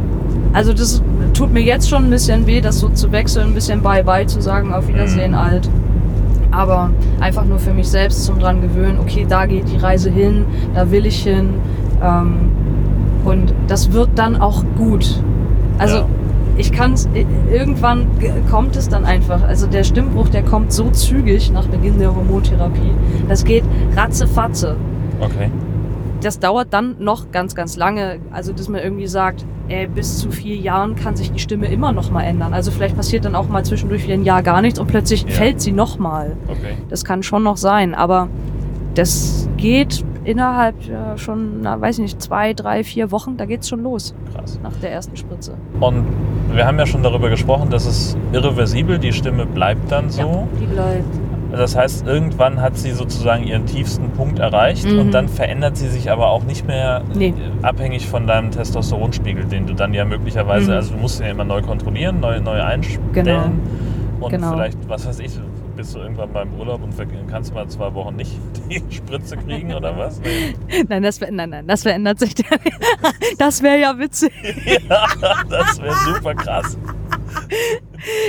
also das tut mir jetzt schon ein bisschen weh, das so zu wechseln, ein bisschen bye-bye zu sagen, auf Wiedersehen Mhm. alt. Aber einfach nur für mich selbst zum dran gewöhnen, okay, da geht die Reise hin, da will ich hin. Ähm, und das wird dann auch gut. Also Ja. ich kann es, irgendwann kommt es dann einfach. Also der Stimmbruch, der kommt so zügig nach Beginn der Hormontherapie. Das geht ratzefatze Okay. Das dauert dann noch ganz, ganz lange. Also, dass man irgendwie sagt, ey, bis zu vier Jahren kann sich die Stimme immer noch mal ändern. Also, vielleicht passiert dann auch mal zwischendurch wieder ein Jahr gar nichts und plötzlich Ja. fällt sie noch mal. Okay. Das kann schon noch sein, aber das geht innerhalb ja, schon, na, weiß ich nicht, zwei, drei, vier Wochen, da geht's schon los Krass. nach der ersten Spritze. Und wir haben ja schon darüber gesprochen, dass es irreversibel, die Stimme bleibt dann so. Die bleibt. Das heißt, irgendwann hat sie sozusagen ihren tiefsten Punkt erreicht Mhm. und dann verändert sie sich aber auch nicht mehr Nee. äh, abhängig von deinem Testosteronspiegel, den du dann ja möglicherweise, Mhm. also du musst ihn ja immer neu kontrollieren, neu, neu einstellen. Genau. Und Genau. vielleicht, was weiß ich, bist du irgendwann beim Urlaub und kannst mal zwei Wochen nicht (laughs) die Spritze kriegen oder was? (laughs) Nein, das, nein, nein, das verändert sich. (laughs) Das wäre ja witzig. ja, das wäre super krass.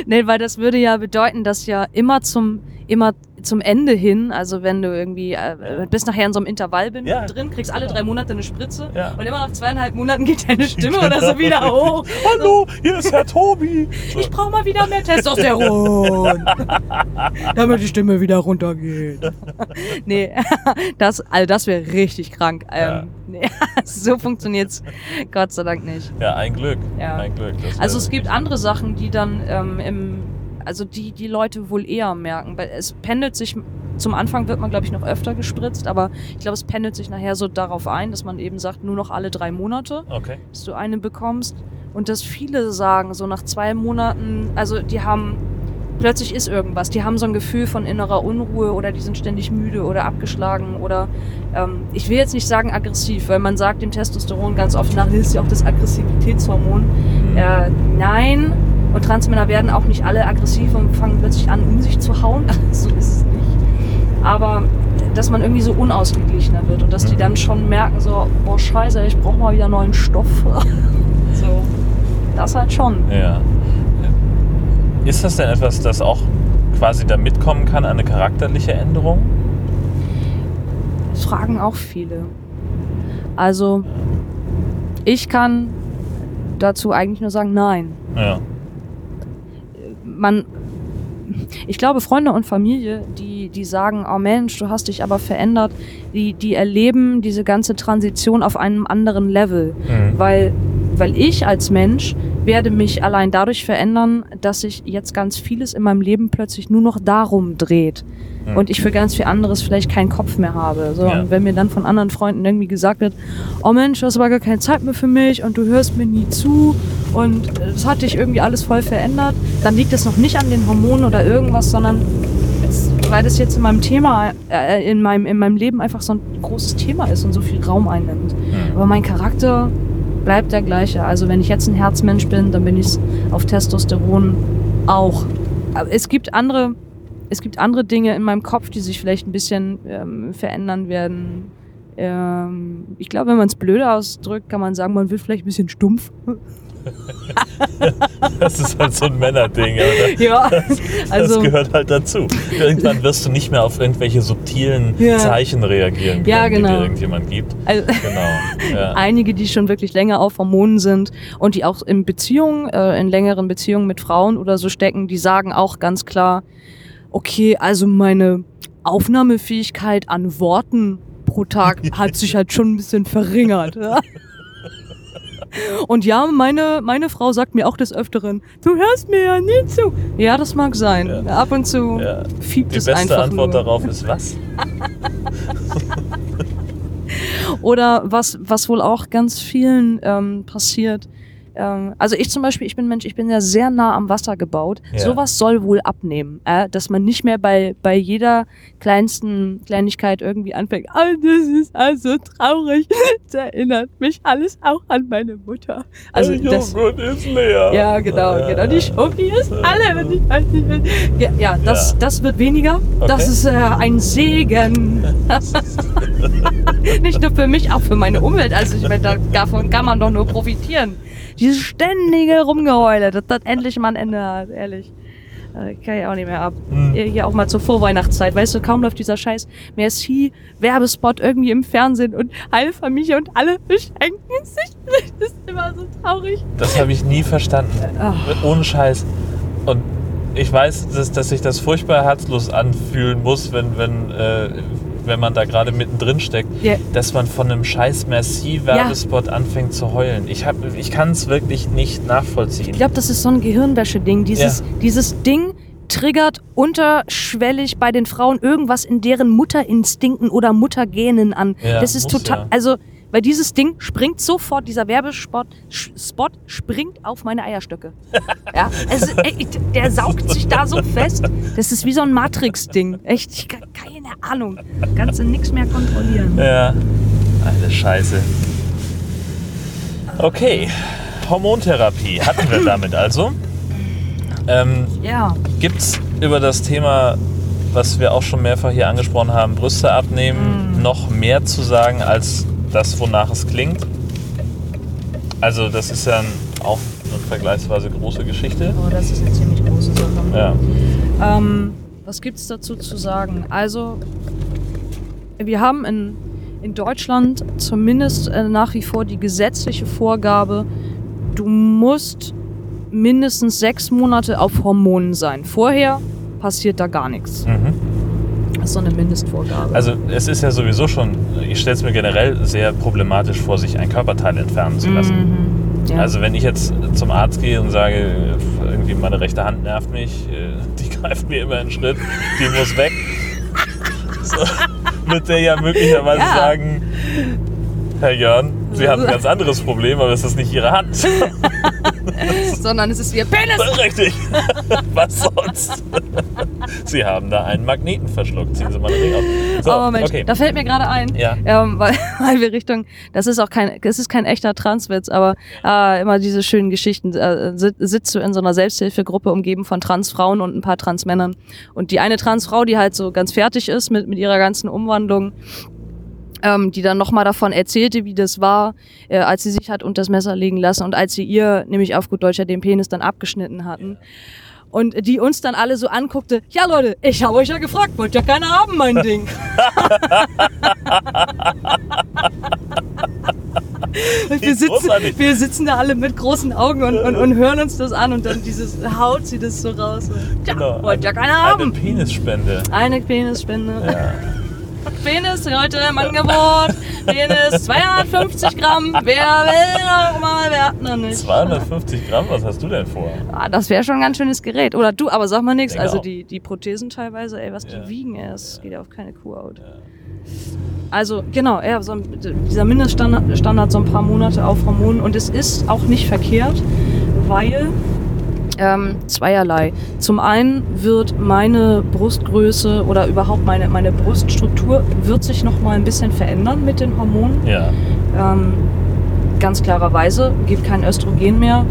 Nee, weil das würde ja bedeuten, dass ja immer zum, immer zum Ende hin, also wenn du irgendwie äh, bist nachher in so einem Intervall bin, Ja. drin, kriegst alle drei Monate eine Spritze Ja. und immer nach zweieinhalb Monaten geht deine Stimme oder so wieder (laughs) hoch. Hallo, hier ist Herr Tobi. Ich brauche mal wieder mehr Testosteron, (laughs) damit die Stimme wieder runtergeht. nee, (laughs) das, also das wäre richtig krank. Ähm, nee, so funktioniert's Gott sei Dank nicht. Ja, ein Glück. Ja. Ein Glück. Also es gibt andere Sachen, die dann ähm, im, also die die Leute wohl eher merken, weil es pendelt sich. Zum Anfang wird man, glaube ich, noch öfter gespritzt, aber ich glaube, es pendelt sich nachher so darauf ein, dass man eben sagt, nur noch alle drei Monate, Okay. dass du eine bekommst. Und dass viele sagen, so nach zwei Monaten, also die haben plötzlich ist irgendwas. Die haben so ein Gefühl von innerer Unruhe oder die sind ständig müde oder abgeschlagen oder ähm, ich will jetzt nicht sagen aggressiv, weil man sagt dem Testosteron ganz oft nach, das ist ja auch das Aggressivitätshormon. Mhm. Äh, nein. Und Transmänner werden auch nicht alle aggressiv und fangen plötzlich an, um sich zu hauen. (laughs) so ist es nicht. Aber dass man irgendwie so unausgeglichener wird und dass die Mhm. dann schon merken, so, boah, scheiße, ich brauche mal wieder neuen Stoff. (laughs) so, das halt schon. Ja. Ist das denn etwas, das auch quasi da mitkommen kann, eine charakterliche Änderung? Das fragen auch viele. Also, ich kann dazu eigentlich nur sagen, nein. Ja. Man, ich glaube, Freunde und Familie, die, die sagen, oh Mensch, du hast dich aber verändert, die, die erleben diese ganze Transition auf einem anderen Level. Mhm. Weil, weil ich als Mensch werde mich allein dadurch verändern, dass sich jetzt ganz vieles in meinem Leben plötzlich nur noch darum dreht. Mhm. Und ich für ganz viel anderes vielleicht keinen Kopf mehr habe. So, Ja. Und wenn mir dann von anderen Freunden irgendwie gesagt wird, oh Mensch, du hast aber gar keine Zeit mehr für mich und du hörst mir nie zu und das hat dich irgendwie alles voll verändert, dann liegt es noch nicht an den Hormonen oder irgendwas, sondern es, weil das jetzt in meinem Thema, äh, in, meinem, in meinem Leben einfach so ein großes Thema ist und so viel Raum einnimmt. Mhm. Aber mein Charakter bleibt der gleiche. Also wenn ich jetzt ein Herzmensch bin, dann bin ich auf Testosteron auch. Aber es gibt andere, es gibt andere Dinge in meinem Kopf, die sich vielleicht ein bisschen ähm, verändern werden. Ähm, ich glaube, wenn man es blöder ausdrückt, kann man sagen, man wird vielleicht ein bisschen stumpf. (laughs) Das ist halt so ein Männerding. Oder? Ja, (laughs) Das also gehört halt dazu. Irgendwann wirst du nicht mehr auf irgendwelche subtilen Ja. Zeichen reagieren können, Ja, die genau. dir irgendjemand gibt. also, Genau. (laughs) Ja. einige, die schon wirklich länger auf Hormonen sind und die auch in Beziehungen, äh, in längeren Beziehungen mit Frauen oder so stecken, die sagen auch ganz klar, okay, also meine Aufnahmefähigkeit an Worten pro Tag hat sich halt schon ein bisschen verringert. Und ja, meine, meine Frau sagt mir auch des Öfteren, du hörst mir ja nie zu. Ja, das mag sein. Ja. Ab und zu Ja. fiebt Die es beste einfach Antwort nur. darauf ist was? (laughs) Oder was, was wohl auch ganz vielen ähm, passiert. Ähm, also ich zum Beispiel, ich bin Mensch, ich bin ja sehr nah am Wasser gebaut. Ja. Sowas soll wohl abnehmen, äh, dass man nicht mehr bei, bei jeder kleinsten Kleinigkeit irgendwie anfängt. Ah, das ist also traurig. (laughs) Das erinnert mich alles auch an meine Mutter. Also Der das, Joghurt ist leer. ja, genau, Ja, genau. Die Schoki ist alle. Und ich weiß nicht, was- ja, ja, das, das wird weniger. Das Okay. ist äh, ein Segen. (laughs) nicht nur für mich, auch für meine Umwelt. Also ich meine, da- davon kann man doch nur profitieren. Dieses ständige Rumgeheule, dass das endlich mal ein Ende hat, ehrlich. Äh, kann ich auch nicht mehr ab. Hm. Hier auch mal zur Vorweihnachtszeit. Weißt du, kaum läuft dieser scheiß Merci-Werbespot irgendwie im Fernsehen und alle Familie und alle beschenken sich. (laughs) Das ist immer so traurig. Das habe ich nie verstanden. Ach. Ohne Scheiß. Und ich weiß, dass, dass sich das furchtbar herzlos anfühlen muss, wenn, wenn, äh, wenn man da gerade mittendrin steckt, Ja. dass man von einem scheiß Merci-Werbespot anfängt zu heulen. Ich, hab- ich kann es wirklich nicht nachvollziehen. Ich glaube, das ist so ein Gehirnwäsche-Ding. Dieses, dieses Ding triggert unterschwellig bei den Frauen irgendwas in deren Mutterinstinkten oder Muttergenen an. Ja, das ist total, ja. also, weil dieses Ding springt sofort, dieser Werbespot Spot springt auf meine Eierstöcke. (laughs) Ja, also, ey, der saugt sich da so fest. Das ist wie so ein Matrix-Ding. Echt, ich kann keine Ahnung. Kannst du nichts mehr kontrollieren. Ja, eine Scheiße. Okay, Hormontherapie hatten wir (laughs) damit also. Ähm, Ja. Gibt es über das Thema, was wir auch schon mehrfach hier angesprochen haben, Brüste abnehmen, Mhm. noch mehr zu sagen als das, wonach es klingt? Also das ist ja auch eine vergleichsweise große Geschichte. Oh, das ist eine ziemlich große Sache. Ja. Ähm, was gibt's dazu zu sagen? Also, wir haben in, in Deutschland zumindest äh, nach wie vor die gesetzliche Vorgabe, du musst mindestens sechs Monate auf Hormonen sein. Vorher passiert da gar nichts. Mhm. Das ist so eine Mindestvorgabe. Also es ist ja sowieso schon, ich stelle es mir generell sehr problematisch vor, sich ein Körperteil entfernen zu lassen. Mhm. Ja. Also wenn ich jetzt zum Arzt gehe und sage, irgendwie meine rechte Hand nervt mich, äh, die (laughs) greift mir immer in den Schritt, die muss weg, (laughs) so, wird der ja möglicherweise Ja. sagen, Herr Jörn, Sie haben ein (laughs) ganz anderes Problem, aber es ist nicht Ihre Hand. (laughs) sondern es ist ihr Penis. (laughs) Richtig. (laughs) Was sonst? Sie haben da einen Magneten verschluckt. Ziehen Sie mal den Ring auf. So, oh Mensch, okay. da fällt mir gerade ein, Ja. ähm, weil, weil wir Richtung, das ist auch kein, das ist kein echter Transwitz, aber äh, immer diese schönen Geschichten. Äh, sit- sitzt du in so einer Selbsthilfegruppe umgeben von Transfrauen und ein paar Transmännern und die eine Transfrau, die halt so ganz fertig ist mit mit ihrer ganzen Umwandlung. Ähm, die dann nochmal davon erzählte, wie das war, äh, als sie sich hat unter das Messer legen lassen und als sie ihr, nämlich auf gut Deutsch, ja, den Penis dann abgeschnitten hatten. Und die uns dann alle so anguckte, ja Leute, ich habe euch ja gefragt, wollt ja keiner haben, mein (laughs) Ding. Und (laughs) wir, sitzen, wir sitzen da alle mit großen Augen und, und, und hören uns das an und dann dieses haut sie das so raus. So, Tja, Genau. wollt ja keiner Eine haben. Penisspende. Eine Penisspende. Ja. Penis heute im Angebot. Penis 250 Gramm. Wer will noch mal, wer hat noch nicht. 250 Gramm, was hast du denn vor? Ah, das wäre schon ein ganz schönes Gerät. Oder du, aber sag mal nichts. Also die, die Prothesen teilweise, ey, was Ja. die wiegen, ey, das geht ja auf keine Kuhhaut. Also genau, ja, so ein, dieser Mindeststandard Standard so ein paar Monate auf Hormonen und es ist auch nicht verkehrt, weil ähm, zweierlei. Zum einen wird meine Brustgröße oder überhaupt meine, meine Bruststruktur wird sich noch mal ein bisschen verändern mit den Hormonen. Ja. Ähm, ganz klarerweise, gibt kein Östrogen mehr.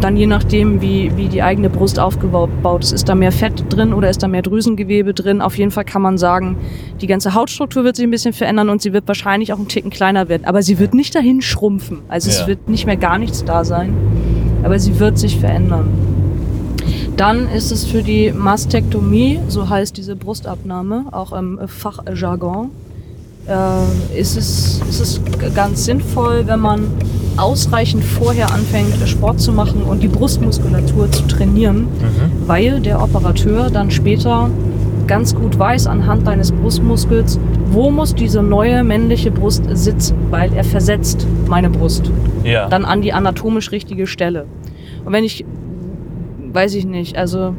Dann je nachdem, wie, wie die eigene Brust aufgebaut ist, ist da mehr Fett drin oder ist da mehr Drüsengewebe drin. Auf jeden Fall kann man sagen, die ganze Hautstruktur wird sich ein bisschen verändern und sie wird wahrscheinlich auch einen Ticken kleiner werden. Aber sie wird nicht dahin schrumpfen. Also Ja. es wird nicht mehr gar nichts da sein. Aber sie wird sich verändern. Dann ist es für die Mastektomie, so heißt diese Brustabnahme, auch im Fachjargon, äh, ist, es, ist es ganz sinnvoll, wenn man ausreichend vorher anfängt, Sport zu machen und die Brustmuskulatur zu trainieren, Mhm. weil der Operateur dann später ganz gut weiß anhand deines Brustmuskels, wo muss diese neue männliche Brust sitzen, weil er versetzt meine Brust Ja. dann an die anatomisch richtige Stelle. Und wenn ich, weiß ich nicht, also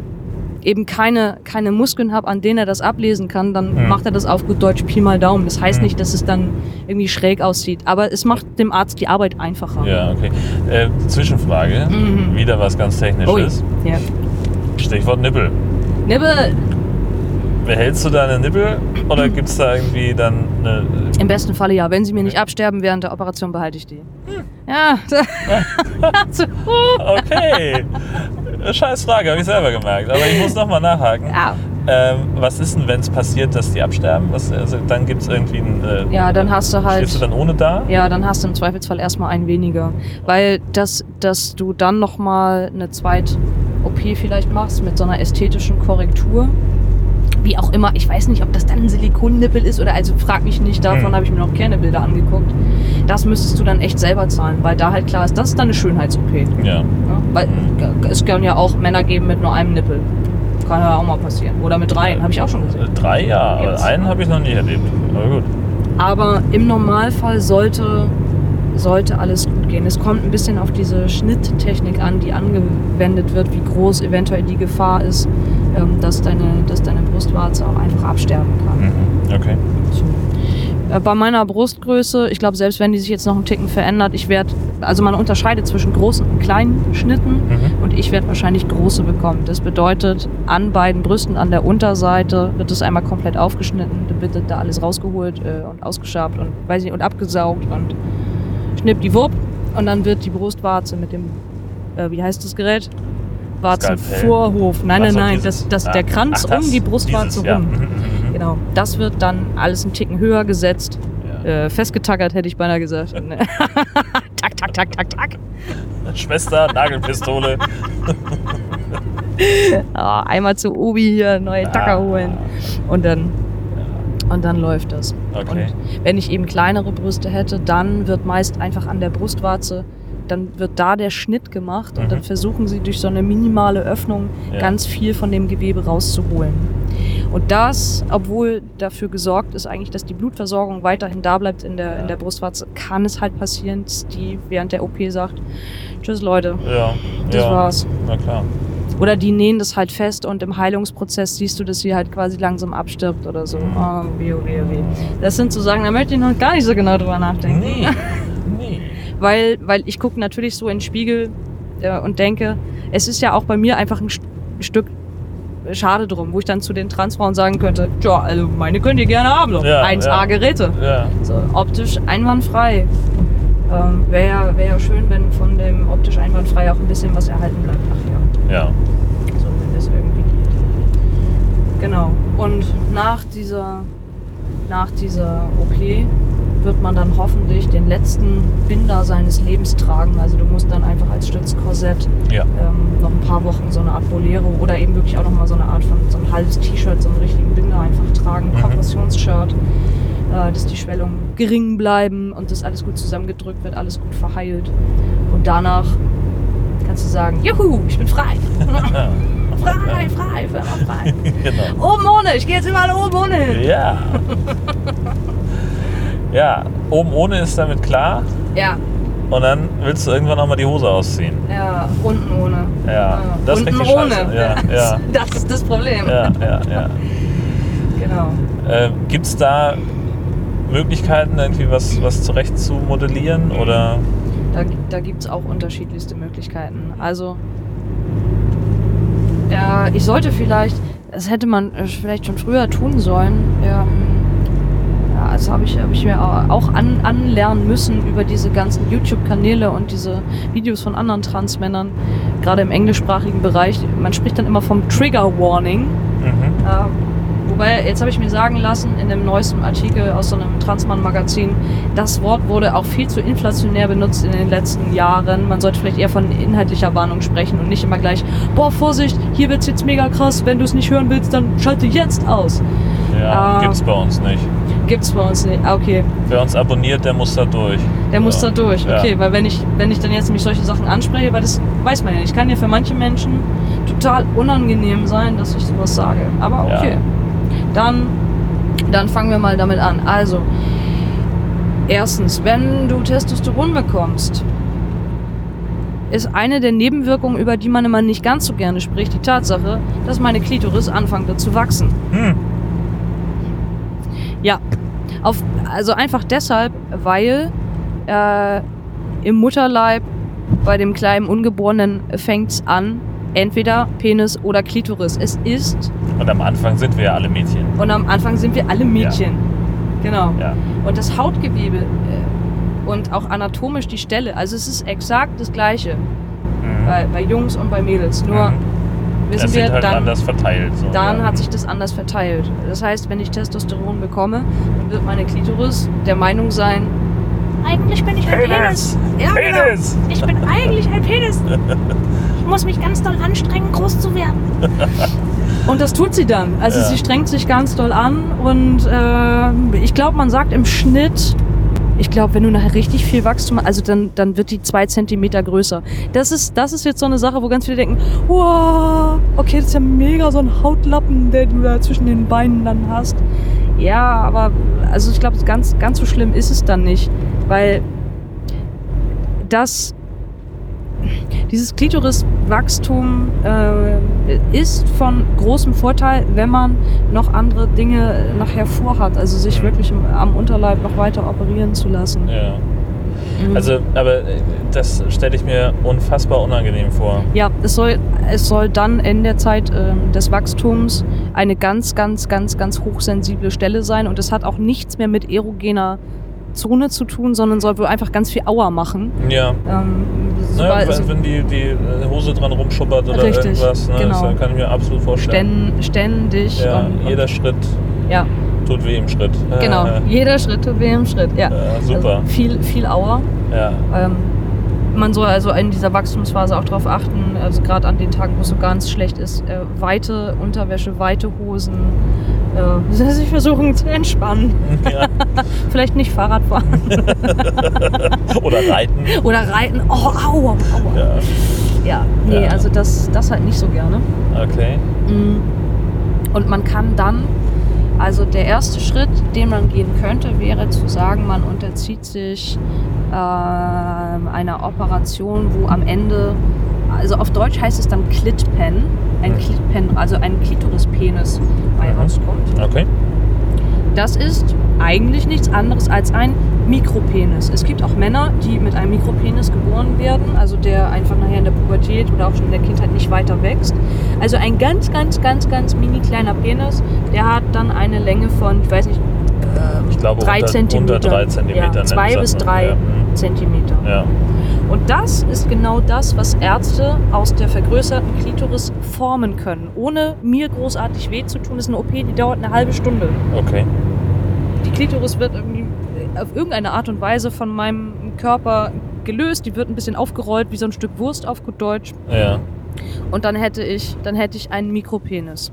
eben keine, keine Muskeln habe, an denen er das ablesen kann, dann Mhm. macht er das auf gut Deutsch Pi mal Daumen. Das heißt Mhm. nicht, dass es dann irgendwie schräg aussieht, aber es macht dem Arzt die Arbeit einfacher. ja, okay. Äh, Zwischenfrage. Mhm. Wieder was ganz Technisches. Ja. Stichwort Nippel. Nibbel, Behältst du deine Nippel oder gibt es da irgendwie dann eine. im besten Falle ja. Wenn sie mir nicht absterben während der Operation, behalte ich die. Hm. Ja. (laughs) Okay. Scheiß Frage, habe ich selber gemerkt. Aber ich muss nochmal nachhaken. ja. Ähm, was ist denn, wenn es passiert, dass die absterben? Was, also, dann gibt es irgendwie ein. Äh, ja, dann hast du halt. Stehst du dann ohne da? Ja, dann hast du im Zweifelsfall erstmal einen weniger. Weil das, dass du dann nochmal eine Zweit-OP vielleicht machst mit so einer ästhetischen Korrektur. Wie auch immer, ich weiß nicht, ob das dann ein Silikonnippel ist oder also frag mich nicht, davon Hm. habe ich mir noch keine Bilder angeguckt. Das müsstest du dann echt selber zahlen, weil da halt klar ist, das ist dann eine Schönheits-OP. Ja. Ne? Weil Hm. es können ja auch Männer geben mit nur einem Nippel. Kann ja auch mal passieren. Oder mit dreien, habe ich auch schon gesehen. Äh, Drei, ja. aber Gibt's. Einen habe ich noch nie erlebt. Aber gut. Aber im Normalfall sollte, sollte alles gehen. Es kommt ein bisschen auf diese Schnitttechnik an, die angewendet wird, wie groß eventuell die Gefahr ist, ähm, dass, deine, dass deine Brustwarze auch einfach absterben kann. Mhm. Okay. So. Äh, Bei meiner Brustgröße, ich glaube, selbst wenn die sich jetzt noch einen Ticken verändert, ich werde, also man unterscheidet zwischen großen und kleinen Schnitten Mhm. und ich werde wahrscheinlich große bekommen. Das bedeutet, an beiden Brüsten, an der Unterseite wird es einmal komplett aufgeschnitten, dann wird da alles rausgeholt äh, und ausgeschabt und weiß nicht, und abgesaugt und schnipp die Wurp und dann wird die Brustwarze mit dem, äh, wie heißt das Gerät? Warzenvorhof. Nein, nein, nein, das, das, ah, der Kranz ach, das, um die Brustwarze dieses, rum. Mhm, mhm, mhm. Genau, das wird dann alles einen Ticken höher gesetzt. Ja. Äh, festgetackert hätte ich beinahe gesagt. (laughs) Ne. (laughs) tak, tak, tak, tak, tak. Schwester, Nagelpistole. (laughs) Ah, einmal zu Obi hier neue Tacker Ah. holen. Und dann, und dann läuft das. Okay. Und wenn ich eben kleinere Brüste hätte, dann wird meist einfach an der Brustwarze, dann wird da der Schnitt gemacht und Mhm. dann versuchen sie durch so eine minimale Öffnung Ja. ganz viel von dem Gewebe rauszuholen. Und das, obwohl dafür gesorgt ist eigentlich, dass die Blutversorgung weiterhin da bleibt in der, Ja. in der Brustwarze, kann es halt passieren, dass die während der OP sagt, tschüss Leute, Ja. das ja. war's. Na klar. Oder die nähen das halt fest und im Heilungsprozess siehst du, dass sie halt quasi langsam abstirbt oder so. Mhm. Oh, weh, oh, weh, oh, weh. Das sind so Sachen, da möchte ich noch gar nicht so genau drüber nachdenken. Nee. (laughs) nee. Weil, weil ich gucke natürlich so in den Spiegel äh, und denke, es ist ja auch bei mir einfach ein St Stück schade drum, wo ich dann zu den Transfrauen sagen könnte, ja, also meine könnt ihr gerne haben, so Ja, 1A ja. Geräte. Ja. So, optisch einwandfrei. Ähm, Wäre ja, wär schön, wenn von dem optisch einwandfrei auch ein bisschen was erhalten bleibt nachher. Ja. So, wenn das irgendwie geht. Genau. Und nach dieser, nach dieser OP wird man dann hoffentlich den letzten Binder seines Lebens tragen. Also du musst dann einfach als Stützkorsett Ja. ähm, noch ein paar Wochen so eine Art Bolero oder eben wirklich auch noch mal so eine Art von so ein halbes T-Shirt, so einen richtigen Binder einfach tragen, Mhm. Kompressionsshirt, äh, dass die Schwellungen gering bleiben und das alles gut zusammengedrückt wird, alles gut verheilt. Und danach kannst du sagen, juhu, ich bin frei. ja. (laughs) frei, frei, frei, frei. (laughs) genau. Oben ohne, ich gehe jetzt überall oben ohne hin. Ja. ja, oben ohne ist damit klar. Ja, Und dann willst du irgendwann auch mal die Hose ausziehen. ja, unten ohne. Ja, das ist unten richtig ohne. Ja, (laughs) ja. Das ist das Problem. Ja, ja, ja. Genau. Äh, Gibt es da Möglichkeiten, irgendwie was, was zurecht zu modellieren? Oder Da, da gibt es auch unterschiedlichste Möglichkeiten. Also, ja, ich sollte vielleicht, das hätte man äh, vielleicht schon früher tun sollen. Ja, ja das habe ich, hab ich mir au- auch an, anlernen müssen über diese ganzen YouTube-Kanäle und diese Videos von anderen Transmännern, gerade im englischsprachigen Bereich. Man spricht dann immer vom Trigger Warning. mhm. Ja, wobei, jetzt habe ich mir sagen lassen, in dem neuesten Artikel aus so einem Transmann-Magazin, das Wort wurde auch viel zu inflationär benutzt in den letzten Jahren. Man sollte vielleicht eher von inhaltlicher Warnung sprechen und nicht immer gleich, boah, Vorsicht, hier wird's jetzt mega krass, wenn du es nicht hören willst, dann schalte jetzt aus. ja, Ah. gibt's bei uns nicht. Gibt's bei uns nicht. Ah, okay. Wer uns abonniert, der muss da durch. Der muss da durch. Ja. Okay, weil wenn ich, wenn ich dann jetzt nämlich solche Sachen anspreche, weil das weiß man ja nicht, kann ja für manche Menschen total unangenehm sein, dass ich sowas sage. Aber Ja. Dann, dann fangen wir mal damit an. Also, erstens, wenn du Testosteron bekommst, ist eine der Nebenwirkungen, über die man immer nicht ganz so gerne spricht, die Tatsache, dass meine Klitoris anfängt zu wachsen. Hm. Ja, auf, also einfach deshalb, weil äh, im Mutterleib bei dem kleinen Ungeborenen fängt's an, entweder Penis oder Klitoris. Es ist, Und am Anfang sind wir ja alle Mädchen. und am Anfang sind wir alle Mädchen. Genau. Ja. Und das Hautgewebe äh, und auch anatomisch die Stelle, also es ist exakt das Gleiche Mhm. bei, bei Jungs und bei Mädels. Nur Mhm. wissen das wir halt dann. anders verteilt. So, Dann ja. hat sich das anders verteilt. Das heißt, wenn ich Testosteron bekomme, dann wird meine Klitoris der Meinung sein, eigentlich bin ich ein Penis! Penis. Ja, genau. Penis! Ich bin eigentlich ein Penis. (laughs) Ich muss mich ganz doll anstrengen, groß zu werden. (laughs) Und das tut sie dann. Also Ja. sie strengt sich ganz doll an und äh, ich glaube, man sagt im Schnitt, ich glaube, wenn du nachher richtig viel Wachstum, also dann, dann wird die zwei Zentimeter größer. Das ist, das ist jetzt so eine Sache, wo ganz viele denken, wow, okay, das ist ja mega so ein Hautlappen, der du da zwischen den Beinen dann hast. Ja, aber also ich glaube, ganz, ganz so schlimm ist es dann nicht, weil das dieses Klitoriswachstum äh, ist von großem Vorteil, wenn man noch andere Dinge nachher vorhat, also sich wirklich im, am Unterleib noch weiter operieren zu lassen. Ja. Mhm. Also, aber äh, das stelle ich mir unfassbar unangenehm vor. Ja, es soll, es soll dann in der Zeit ähm, des Wachstums eine ganz, ganz, ganz, ganz hochsensible Stelle sein und es hat auch nichts mehr mit erogener Zone zu tun, sondern soll wohl einfach ganz viel Aua machen. Ja. Ähm, Naja, sobald- wenn, wenn die, die äh, Hose dran rumschubbert oder Richtig, irgendwas, ne, genau. das kann ich mir absolut vorstellen. ständ, ständig ja, und, jeder Schritt ja, tut weh im Schritt. genau. Äh, Jeder Schritt tut weh im Schritt. Ja. äh, super. Also viel, viel Aua. Ja. Ähm, man soll also in dieser Wachstumsphase auch darauf achten, also gerade an den Tagen, wo es so ganz schlecht ist, äh, weite Unterwäsche, weite Hosen, äh, sich versuchen zu entspannen. ja. (laughs) Vielleicht nicht Fahrrad fahren (laughs) Oder reiten. oder reiten. Oh, aua, aua. Ja. Ja, nee, Ja. also das, das halt nicht so gerne. Okay. Mm. Und man kann dann, also der erste Schritt, den man gehen könnte, wäre zu sagen, man unterzieht sich ähm, einer Operation, wo am Ende, also auf Deutsch heißt es dann Clitpen, ein Mhm. Clitpen, also ein Klitorispenis bei Mhm. rauskommt. Okay. Das ist eigentlich nichts anderes als ein Mikropenis. Es gibt auch Männer, die mit einem Mikropenis geboren werden, also der einfach nachher in der Pubertät oder auch schon in der Kindheit nicht weiter wächst. Also ein ganz, ganz, ganz, ganz mini kleiner Penis, der hat dann eine Länge von, ich weiß nicht, Ich glaube, drei unter, Zentimeter. unter drei Zentimeter. Ja, zwei bis drei Ja. Zentimeter. Ja. Und das ist genau das, was Ärzte aus der vergrößerten Klitoris formen können. Ohne mir großartig weh zu tun. Das ist eine OP, die dauert eine halbe Stunde. Okay. Die Klitoris wird irgendwie auf irgendeine Art und Weise von meinem Körper gelöst. Die wird ein bisschen aufgerollt, wie so ein Stück Wurst auf gut Deutsch. Ja. Und dann hätte ich, dann hätte ich einen Mikropenis.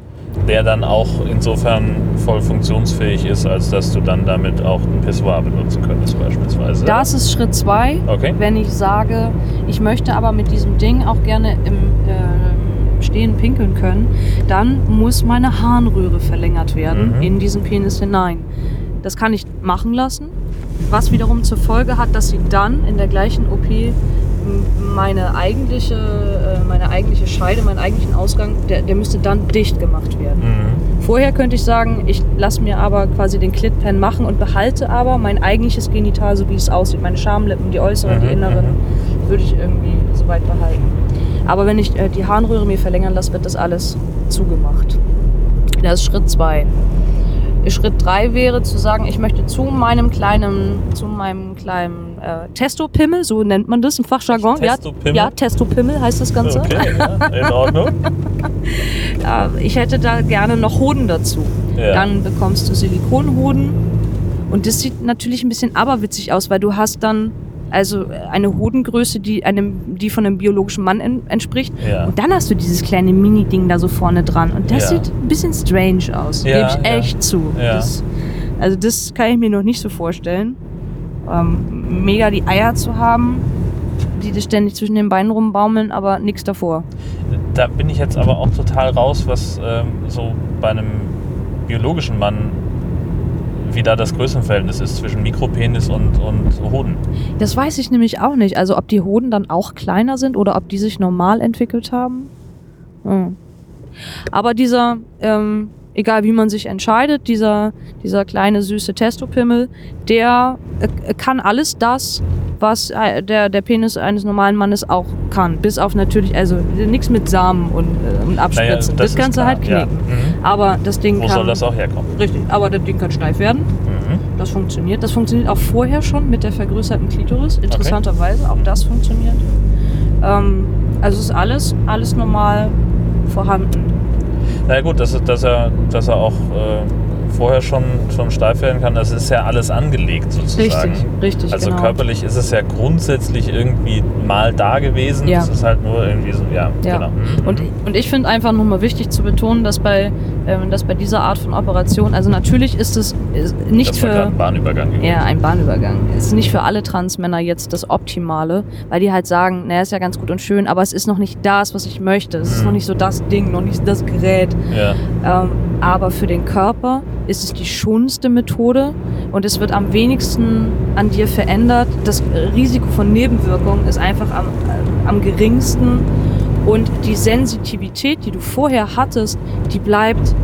Der dann auch insofern voll funktionsfähig ist, als dass du dann damit auch ein Pissoir benutzen könntest, beispielsweise. Das ist Schritt zwei. Okay. Wenn ich sage, ich möchte aber mit diesem Ding auch gerne im äh, Stehen pinkeln können, dann muss meine Harnröhre verlängert werden Mhm. in diesen Penis hinein. Das kann ich machen lassen, was wiederum zur Folge hat, dass sie dann in der gleichen OP meine eigentliche, äh, meine eigentliche Scheide, meinen eigentlichen Ausgang, der, der müsste dann dicht gemacht werden. Mhm. Vorher könnte ich sagen, ich lasse mir aber quasi den Clitpen machen und behalte aber mein eigentliches Genital, so wie es aussieht. Meine Schamlippen, die äußeren, die Mhm, inneren, würde ich irgendwie soweit behalten. Aber wenn ich äh, die Harnröhre mir verlängern lasse, wird das alles zugemacht. Das ist Schritt zwei. Schritt drei wäre zu sagen, ich möchte zu meinem kleinen, zu meinem kleinen äh, Testopimmel, so nennt man das im Fachjargon. Testopimmel? Ja, ja, Testopimmel heißt das Ganze. Okay, ja, in (laughs) Ordnung. Ja, ich hätte da gerne noch Hoden dazu. Ja. Dann bekommst du Silikonhoden. Und das sieht natürlich ein bisschen aberwitzig aus, weil du hast dann also eine Hodengröße, die einem, die von einem biologischen Mann en entspricht. Ja. Und dann hast du dieses kleine Mini-Ding da so vorne dran. Und das Ja. sieht ein bisschen strange aus. Ja, Gebe ich echt zu. Das, also das kann ich mir noch nicht so vorstellen. Ähm, mega die Eier zu haben, die dir ständig zwischen den Beinen rumbaumeln, aber nichts davor. Da bin ich jetzt aber auch total raus, was ähm, so bei einem biologischen Mann wie da das Größenverhältnis ist zwischen Mikropenis und, und Hoden. Das weiß ich nämlich auch nicht. Also ob die Hoden dann auch kleiner sind oder ob die sich normal entwickelt haben. Hm. Aber dieser, ähm, egal wie man sich entscheidet, dieser, dieser kleine süße Testopimmel, der äh, kann alles das, was äh, der, der Penis eines normalen Mannes auch kann. Bis auf natürlich, also nichts mit Samen und, äh, und Abspritzen. das ist kannst du halt ja. knicken. Mhm. Aber das Ding Wo kann. soll das auch herkommen? Richtig, aber das Ding kann steif werden. Mhm. Das funktioniert. Das funktioniert auch vorher schon mit der vergrößerten Klitoris. Interessanterweise, auch das funktioniert. Ähm, also es ist alles, alles normal vorhanden. Na gut, dass, dass, er, dass er auch äh, vorher schon, schon steif werden kann, das ist ja alles angelegt sozusagen. Richtig, richtig, Also genau. körperlich ist es ja grundsätzlich irgendwie mal da gewesen. Ja. Es ist halt nur irgendwie so, ja, Ja. genau. Mhm. Und, und ich finde einfach nochmal wichtig zu betonen, dass bei, ähm, dass bei dieser Art von Operation, also natürlich ist es ist nicht das für. ein Bahnübergang. übrigens. Ja, ein Bahnübergang. Ist nicht für alle Transmänner jetzt das Optimale, weil die halt sagen, naja, ist ja ganz gut und schön, aber es ist noch nicht das, was ich möchte. Es ist Mhm. noch nicht so das Ding, noch nicht das Gerät. Ja. Ähm, aber für den Körper ist es die schonste Methode und es wird am wenigsten an dir verändert. Das Risiko von Nebenwirkungen ist einfach am, äh, am geringsten und die Sensitivität, die du vorher hattest, die bleibt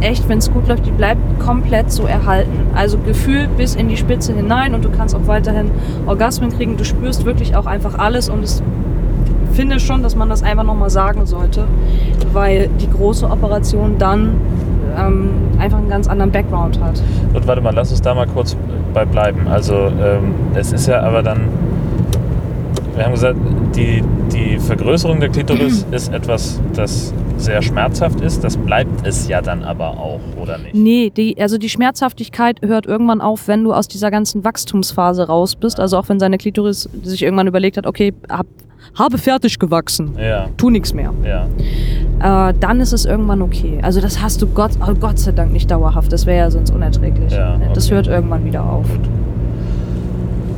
echt, wenn es gut läuft, die bleibt komplett so erhalten. Also Gefühl bis in die Spitze hinein und du kannst auch weiterhin Orgasmen kriegen. Du spürst wirklich auch einfach alles und es finde schon, dass man das einfach nochmal sagen sollte, weil die große Operation dann ähm, einfach einen ganz anderen Background hat. Und warte mal, lass uns da mal kurz bei bleiben. Also ähm, es ist ja aber dann, wir haben gesagt, die, die Vergrößerung der Klitoris (clears throat) ist etwas, das sehr schmerzhaft ist. Das bleibt es ja dann aber auch, oder nicht? Nee, die, also die Schmerzhaftigkeit hört irgendwann auf, wenn du aus dieser ganzen Wachstumsphase raus bist. Also auch wenn seine Klitoris sich irgendwann überlegt hat, okay, hab, habe fertig gewachsen, Ja, tu nichts mehr. ja. Äh, dann ist es irgendwann okay. Also das hast du Gott, oh Gott sei Dank nicht dauerhaft. Das wäre ja sonst unerträglich. Ja, Das okay. hört irgendwann wieder auf.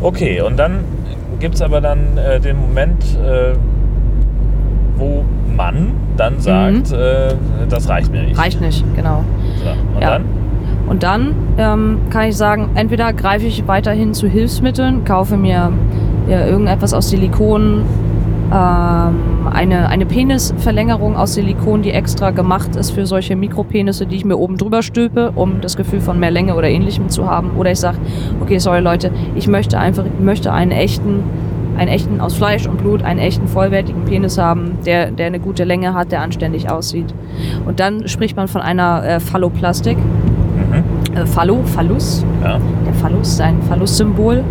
Okay, und dann gibt es aber dann äh, den Moment, äh, wo man dann sagt, äh, das reicht mir nicht. Mhm. Reicht nicht, genau. So, und Ja. dann? Und dann ähm, kann ich sagen, entweder greife ich weiterhin zu Hilfsmitteln, kaufe mir ja, irgendetwas aus Silikon, ähm, eine, eine Penisverlängerung aus Silikon, die extra gemacht ist für solche Mikropenisse, die ich mir oben drüber stülpe, um das Gefühl von mehr Länge oder ähnlichem zu haben. Oder ich sage, okay, sorry Leute, ich möchte einfach, ich möchte einen echten, einen echten aus Fleisch und Blut, einen echten vollwertigen Penis haben, der, der eine gute Länge hat, der anständig aussieht. Und dann spricht man von einer äh, Phalloplastik. Mhm. Äh, Phallo, Phallus. Ja. Der Phallus, sein Phallus-Symbol.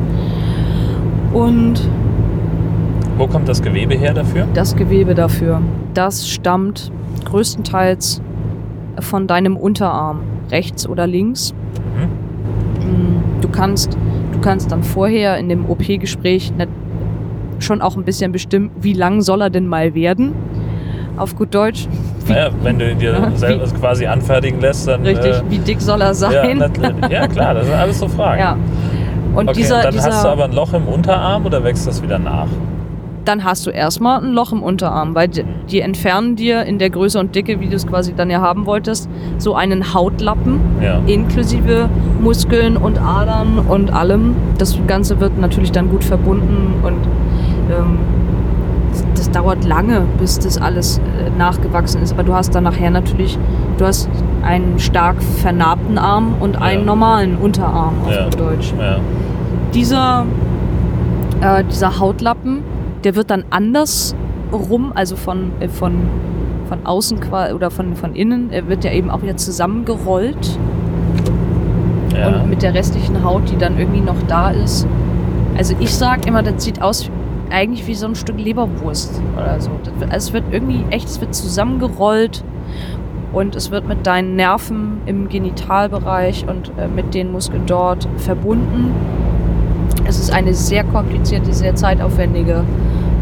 Und Wo kommt das Gewebe her dafür? das Gewebe dafür, das stammt größtenteils von deinem Unterarm, rechts oder links. Mhm. Du kannst, du kannst dann vorher in dem OP-Gespräch schon auch ein bisschen bestimmen, wie lang soll er denn mal werden? Auf gut Deutsch. Wie, Naja, wenn du dir Ja, selber wie- das quasi anfertigen lässt, dann. richtig, Äh, wie dick soll er ja, sein? natürlich. ja, klar, das sind alles so Fragen. Ja. Und okay, dieser, dann dieser, hast du aber ein Loch im Unterarm oder wächst das wieder nach? Dann hast du erstmal ein Loch im Unterarm, weil die, die entfernen dir in der Größe und Dicke, wie du es quasi dann ja haben wolltest, so einen Hautlappen Ja. inklusive Muskeln und Adern und allem. Das Ganze wird natürlich dann gut verbunden und ähm, das dauert lange, bis das alles äh, nachgewachsen ist. Aber du hast dann nachher natürlich, du hast einen stark vernarbten Arm und einen Ja. normalen Unterarm auf Ja. Deutsch. Dieser, äh, dieser Hautlappen, der wird dann anders rum, also von, äh, von, von außen oder von, von innen, er wird ja eben auch wieder zusammengerollt ja. und mit der restlichen Haut, die dann irgendwie noch da ist. Also ich sag immer, das sieht aus eigentlich wie so ein Stück Leberwurst oder so. Wird, also es wird irgendwie echt, es wird zusammengerollt und es wird mit deinen Nerven im Genitalbereich und äh, mit den Muskeln dort verbunden. Es ist eine sehr komplizierte, sehr zeitaufwendige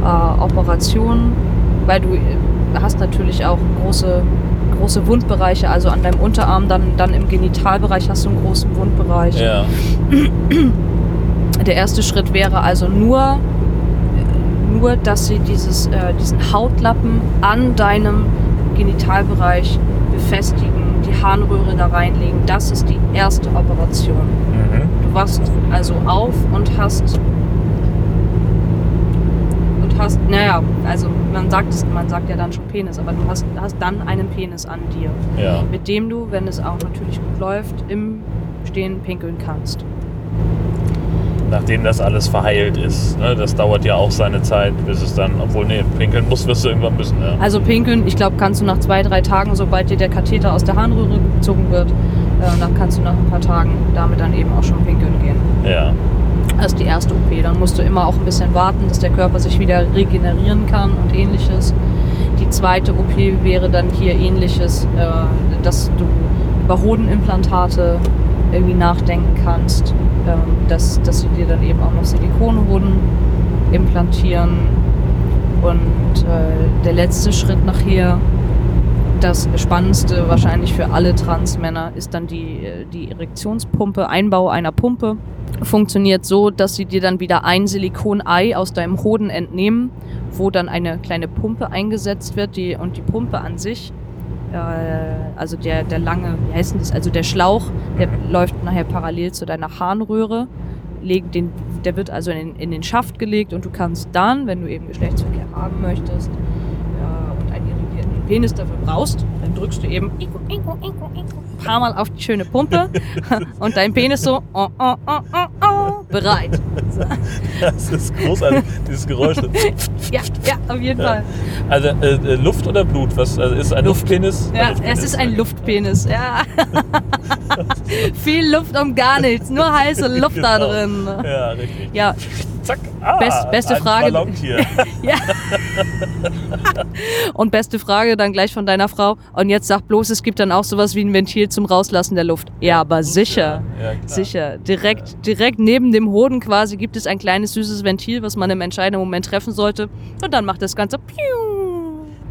äh, Operation, weil du äh, hast natürlich auch große, große Wundbereiche, also an deinem Unterarm, dann, dann im Genitalbereich hast du einen großen Wundbereich. ja. Der erste Schritt wäre also nur, nur dass sie dieses, äh, diesen Hautlappen an deinem Genitalbereich befestigen, die Harnröhre da reinlegen. Das ist die erste Operation. Du wachst also auf und hast und hast, naja, also man sagt es, man sagt ja dann schon Penis, aber du hast, hast dann einen Penis an dir, Ja. mit dem du, wenn es auch natürlich gut läuft, im Stehen pinkeln kannst. Nachdem das alles verheilt ist. Ne? Das dauert ja auch seine Zeit, bis es dann, obwohl, nee, pinkeln muss, wirst du irgendwann müssen. Ja. Also pinkeln, ich glaube, kannst du nach zwei, drei Tagen, sobald dir der Katheter aus der Harnröhre gezogen wird, äh, dann kannst du nach ein paar Tagen damit dann eben auch schon pinkeln gehen. ja. Das ist die erste OP. Dann musst du immer auch ein bisschen warten, dass der Körper sich wieder regenerieren kann und ähnliches. Die zweite OP wäre dann hier ähnliches, äh, dass du über Hodenimplantate irgendwie nachdenken kannst, ähm, dass, dass sie dir dann eben auch noch Silikonhoden implantieren. Und äh, der letzte Schritt nachher, das Spannendste wahrscheinlich für alle Transmänner, ist dann die, äh, die Erektionspumpe, Einbau einer Pumpe. Funktioniert so, dass sie dir dann wieder ein Silikonei aus deinem Hoden entnehmen, wo dann eine kleine Pumpe eingesetzt wird die, und die Pumpe an sich, äh, also der, der lange, wie heißt denn das, also der Schlauch, der läuft nachher parallel zu deiner Harnröhre, legt den, der wird also in, in den Schaft gelegt und du kannst dann, wenn du eben Geschlechtsverkehr haben möchtest äh, und einen irrigierten Penis dafür brauchst, dann drückst du eben ein paar Mal auf die schöne Pumpe (laughs) und dein Penis so oh, oh, oh, oh, oh, bereit. Das ist großartig, dieses Geräusch. (laughs) Ja, ja, auf jeden Fall. Also äh, äh, Luft oder Blut? Was also ist ein Luft. Luftpenis? Ja, Ein Luftpenis. es ist ein Luftpenis. Ja. (laughs) Viel Luft um gar nichts, nur heiße Luft da drin. Ja, richtig. Ja, Zack. Ah, Best- beste Frage. (laughs) Ja. (laughs) Und beste Frage dann gleich von deiner Frau. Und jetzt sag bloß, es gibt dann auch sowas wie ein Ventil zum Rauslassen der Luft. Ja, aber sicher. Ja, klar. Sicher. Direkt, direkt neben dem Hoden quasi gibt es ein kleines süßes Ventil, was man im entscheidenden Moment treffen sollte. Und dann macht das Ganze piu.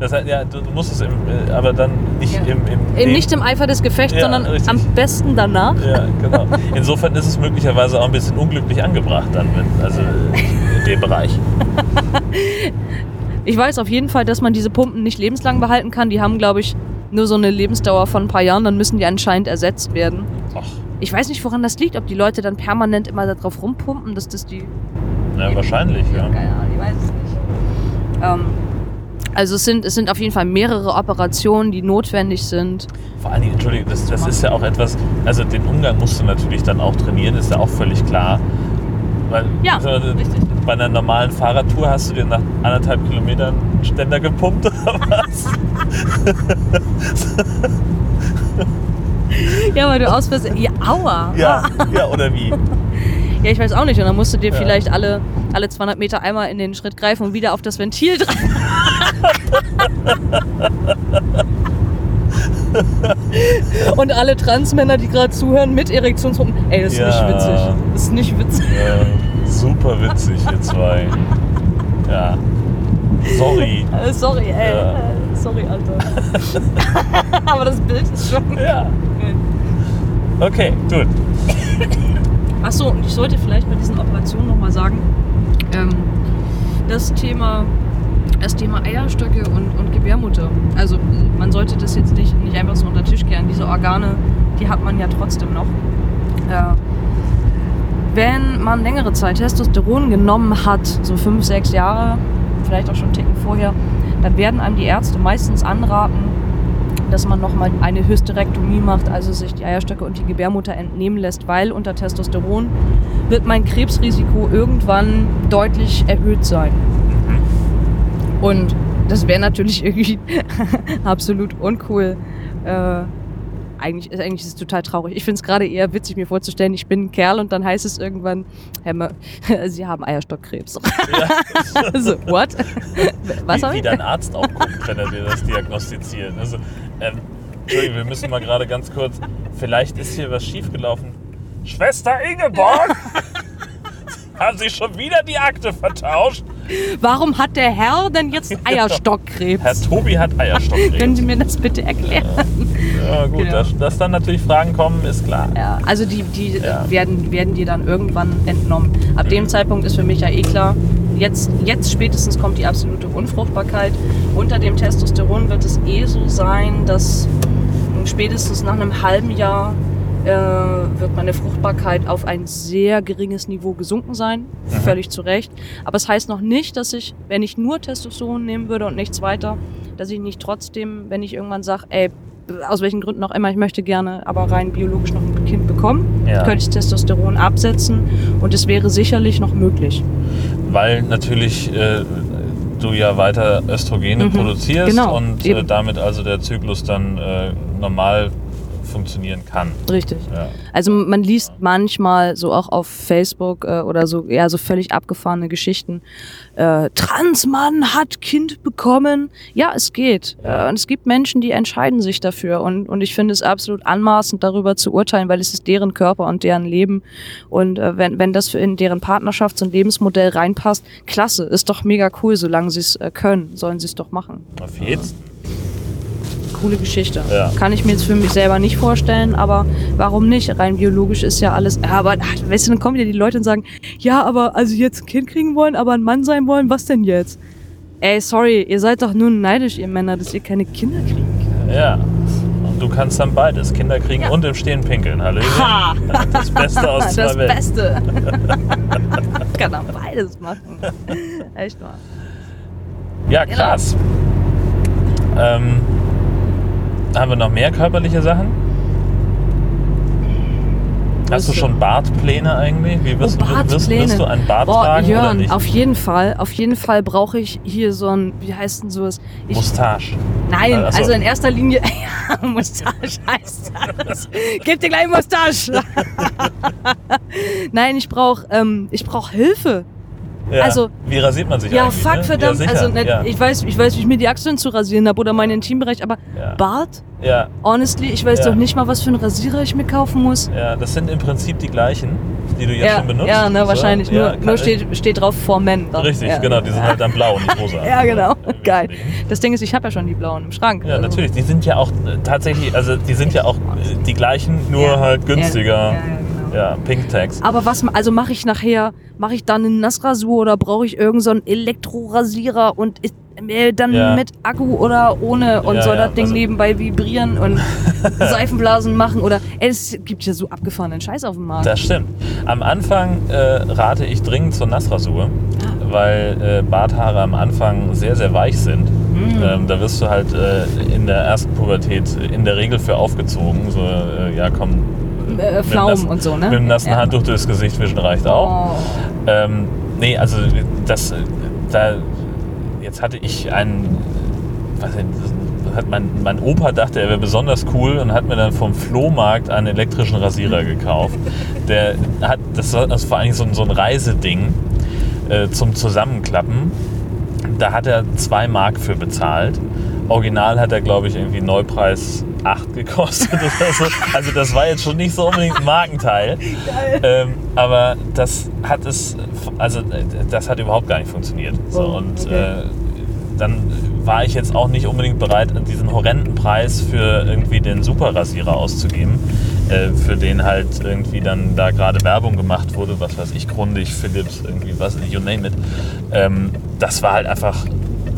Das heißt, ja, du, du musst es im, äh, aber dann nicht Ja. im, im, Eben nicht im Eifer des Gefechts, Ja, sondern richtig. am besten danach. Ja, genau. Insofern ist es möglicherweise auch ein bisschen unglücklich angebracht dann, wenn, also in dem Bereich. (laughs) Ich weiß auf jeden Fall, dass man diese Pumpen nicht lebenslang behalten kann. Die haben, glaube ich, nur so eine Lebensdauer von ein paar Jahren. Dann müssen die anscheinend ersetzt werden. Ach, Ich weiß nicht, woran das liegt. Ob die Leute dann permanent immer darauf rumpumpen, dass das die. na, wahrscheinlich, ja. Keine Ahnung, ich weiß es nicht. Ähm, also es sind, es sind auf jeden Fall mehrere Operationen, die notwendig sind. Vor allen Dingen, Entschuldigung, das, das ist ja auch etwas, also den Umgang musst du natürlich dann auch trainieren, ist ja auch völlig klar. Weil, Ja, so, richtig. Bei einer normalen Fahrradtour hast du dir nach anderthalb Kilometern einen Ständer gepumpt oder was? Ja, weil du aus Versehen. Ja, aua. ja, ja, oder wie? (laughs) Ja, ich weiß auch nicht. Und dann musst du dir Ja. vielleicht alle, alle 200 Meter einmal in den Schritt greifen und wieder auf das Ventil (laughs) dran. und alle Transmänner, die gerade zuhören, mit Erektionspumpen. Ey, das ist Ja. nicht witzig. Das ist nicht witzig. Ja, super witzig, ihr zwei. Ja. Sorry. Äh, sorry, ey. Ja. Äh, Sorry, Alter. (laughs) Aber das Bild ist schon. Ja. Okay, gut. Achso, und ich sollte vielleicht bei diesen Operationen nochmal sagen, ähm, das Thema, das Thema Eierstöcke und, und Gebärmutter. Also man sollte das jetzt nicht, nicht einfach so unter den Tisch kehren. Diese Organe, die hat man ja trotzdem noch. Äh, wenn man längere Zeit Testosteron genommen hat, so fünf, sechs Jahre, vielleicht auch schon einen Ticken vorher, dann werden einem die Ärzte meistens anraten, dass man nochmal eine Hysterektomie macht, also sich die Eierstöcke und die Gebärmutter entnehmen lässt, weil unter Testosteron wird mein Krebsrisiko irgendwann deutlich erhöht sein. Und das wäre natürlich irgendwie (laughs) absolut uncool. Äh, eigentlich, ist- eigentlich ist es total traurig. Ich finde es gerade eher witzig, mir vorzustellen, ich bin ein Kerl und dann heißt es irgendwann, Herr (laughs) Sie haben Eierstockkrebs. also, (laughs) what? Was wie, wie dein Arzt auch guckt, wenn er dir das diagnostiziert. Also, ähm, Entschuldigung, wir müssen mal gerade ganz kurz. Vielleicht ist hier was schiefgelaufen. Schwester Ingeborg! (laughs) Haben Sie schon wieder die Akte vertauscht? Warum hat der Herr denn jetzt (laughs) Eierstockkrebs? Herr Tobi hat Können Eierstockkrebs. Sie mir das bitte erklären? Ja, gut, Genau. dass, dass dann natürlich Fragen kommen, ist klar. Ja, also die, die Ja. werden, werden dir dann irgendwann entnommen. Ab dem Zeitpunkt ist für mich ja eh klar, jetzt, jetzt spätestens kommt die absolute Unfruchtbarkeit. Unter dem Testosteron wird es eh so sein, dass spätestens nach einem halben Jahr äh, wird meine Fruchtbarkeit auf ein sehr geringes Niveau gesunken sein. Völlig zu Recht. Aber es heißt noch nicht, dass ich, wenn ich nur Testosteron nehmen würde und nichts weiter, dass ich nicht trotzdem, wenn ich irgendwann sage, ey, aus welchen Gründen auch immer, ich möchte gerne aber rein biologisch noch ein Kind bekommen, Ja. könnte ich Testosteron absetzen und es wäre sicherlich noch möglich. Weil natürlich äh, du ja weiter Östrogene Mhm, produzierst genau, und äh, damit also der Zyklus dann äh, normal funktionieren kann. Richtig. Ja. Also man liest manchmal so auch auf Facebook äh, oder so, ja, so völlig abgefahrene Geschichten. Äh, Transmann hat Kind bekommen. Ja, es geht. Äh, und es gibt Menschen, die entscheiden sich dafür. Und, und ich finde es absolut anmaßend, darüber zu urteilen, weil es ist deren Körper und deren Leben. Und äh, wenn, wenn das für in deren Partnerschafts- und Lebensmodell reinpasst, klasse, ist doch mega cool, solange sie es äh, können, sollen sie es doch machen. Auf jeden Coole Geschichte. Ja. Kann ich mir jetzt für mich selber nicht vorstellen, aber warum nicht? Rein biologisch ist ja alles. Ja, aber ach, weißt du, dann kommen wieder die Leute und sagen, ja, aber also jetzt ein Kind kriegen wollen, aber ein Mann sein wollen, was denn jetzt? Ey, sorry, ihr seid doch nur neidisch, ihr Männer, dass ihr keine Kinder kriegen könnt. Ja. Und du kannst dann beides. Kinder kriegen Ja. und im Stehen pinkeln. Hallöchen. Ha! (laughs) Das Beste aus zwei Das Welten. Beste. (laughs) Kann auch beides machen. Echt mal. Ja, Genau. krass. Ähm, haben wir noch mehr körperliche Sachen? Hast du schon Bartpläne eigentlich? Wie wirst, Oh, du- wirst, Bartpläne. wirst du einen Bart Boah, tragen oder Jörn, nicht? auf jeden Fall, auf jeden Fall brauche ich hier so ein, wie heißt denn sowas? Ich, Mustache. Nein, so. also in erster Linie. (laughs) Ja, Mustache heißt das. Gib dir gleich Mustache. (laughs) Nein, ich brauche ähm, ich brauch Hilfe. Ja. also- Wie rasiert man sich Ja, eigentlich? fuck, ne? verdammt. Ja, also, ja. ich, weiß, ich weiß, wie ich mir die Achseln zu rasieren habe oder meinen Intimbereich, aber. Bart? ja, Honestly, ich weiß doch nicht mal, was für einen Rasierer ich mir kaufen muss. ja, das sind im Prinzip die gleichen, die du jetzt schon benutzt. ja, ne, so. wahrscheinlich. Nur nur steht, steht drauf for Men. dann. Richtig, genau, die sind halt dann blau, nicht (laughs) rosa. Ja, genau. (laughs) Geil. Das Ding ist, ich habe ja schon die blauen im Schrank. Ja, also- natürlich. Die sind ja auch äh, tatsächlich, also die sind ja auch äh, die gleichen, nur halt günstiger. Ja, Pink Tags. Aber was, also mache ich nachher, mache ich dann eine Nassrasur oder brauche ich irgendeinen so einen Elektrorasierer und ist, äh, dann Ja. mit Akku oder ohne und Ja, soll das Ding also- nebenbei vibrieren und (laughs) Seifenblasen machen oder es gibt ja so abgefahrenen Scheiß auf dem Markt. Das stimmt. Am Anfang äh, rate ich dringend zur Nassrasur, Ah. weil äh, Barthaare am Anfang sehr, sehr weich sind. Mhm. Ähm, da wirst du halt äh, in der ersten Pubertät in der Regel für aufgezogen. So, äh, ja, komm. Äh, mit Pflaumen nassen- und so, ne? Mit dem nassen Ja. Handtuch durchs Gesicht wischen reicht auch. Oh. Ähm, nee, also das, da, jetzt hatte ich einen, was denn, hat mein, mein Opa dachte, er wäre besonders cool und hat mir dann vom Flohmarkt einen elektrischen Rasierer (laughs) gekauft. Der hat, das war, das war eigentlich so ein, so ein Reiseding äh, zum Zusammenklappen. Da hat er zwei Mark für bezahlt. Original hat er, glaube ich, irgendwie Neupreis 8 gekostet oder so. Also das war jetzt schon nicht so unbedingt ein Markenteil. Ähm, aber das hat es, also das hat überhaupt gar nicht funktioniert. So, Oh, und okay. äh, dann war ich jetzt auch nicht unbedingt bereit, diesen horrenden Preis für irgendwie den Superrasierer auszugeben, äh, für den halt irgendwie dann da gerade Werbung gemacht wurde, was weiß ich, Grundig, Philips, irgendwie was, you name it. Ähm, das war halt einfach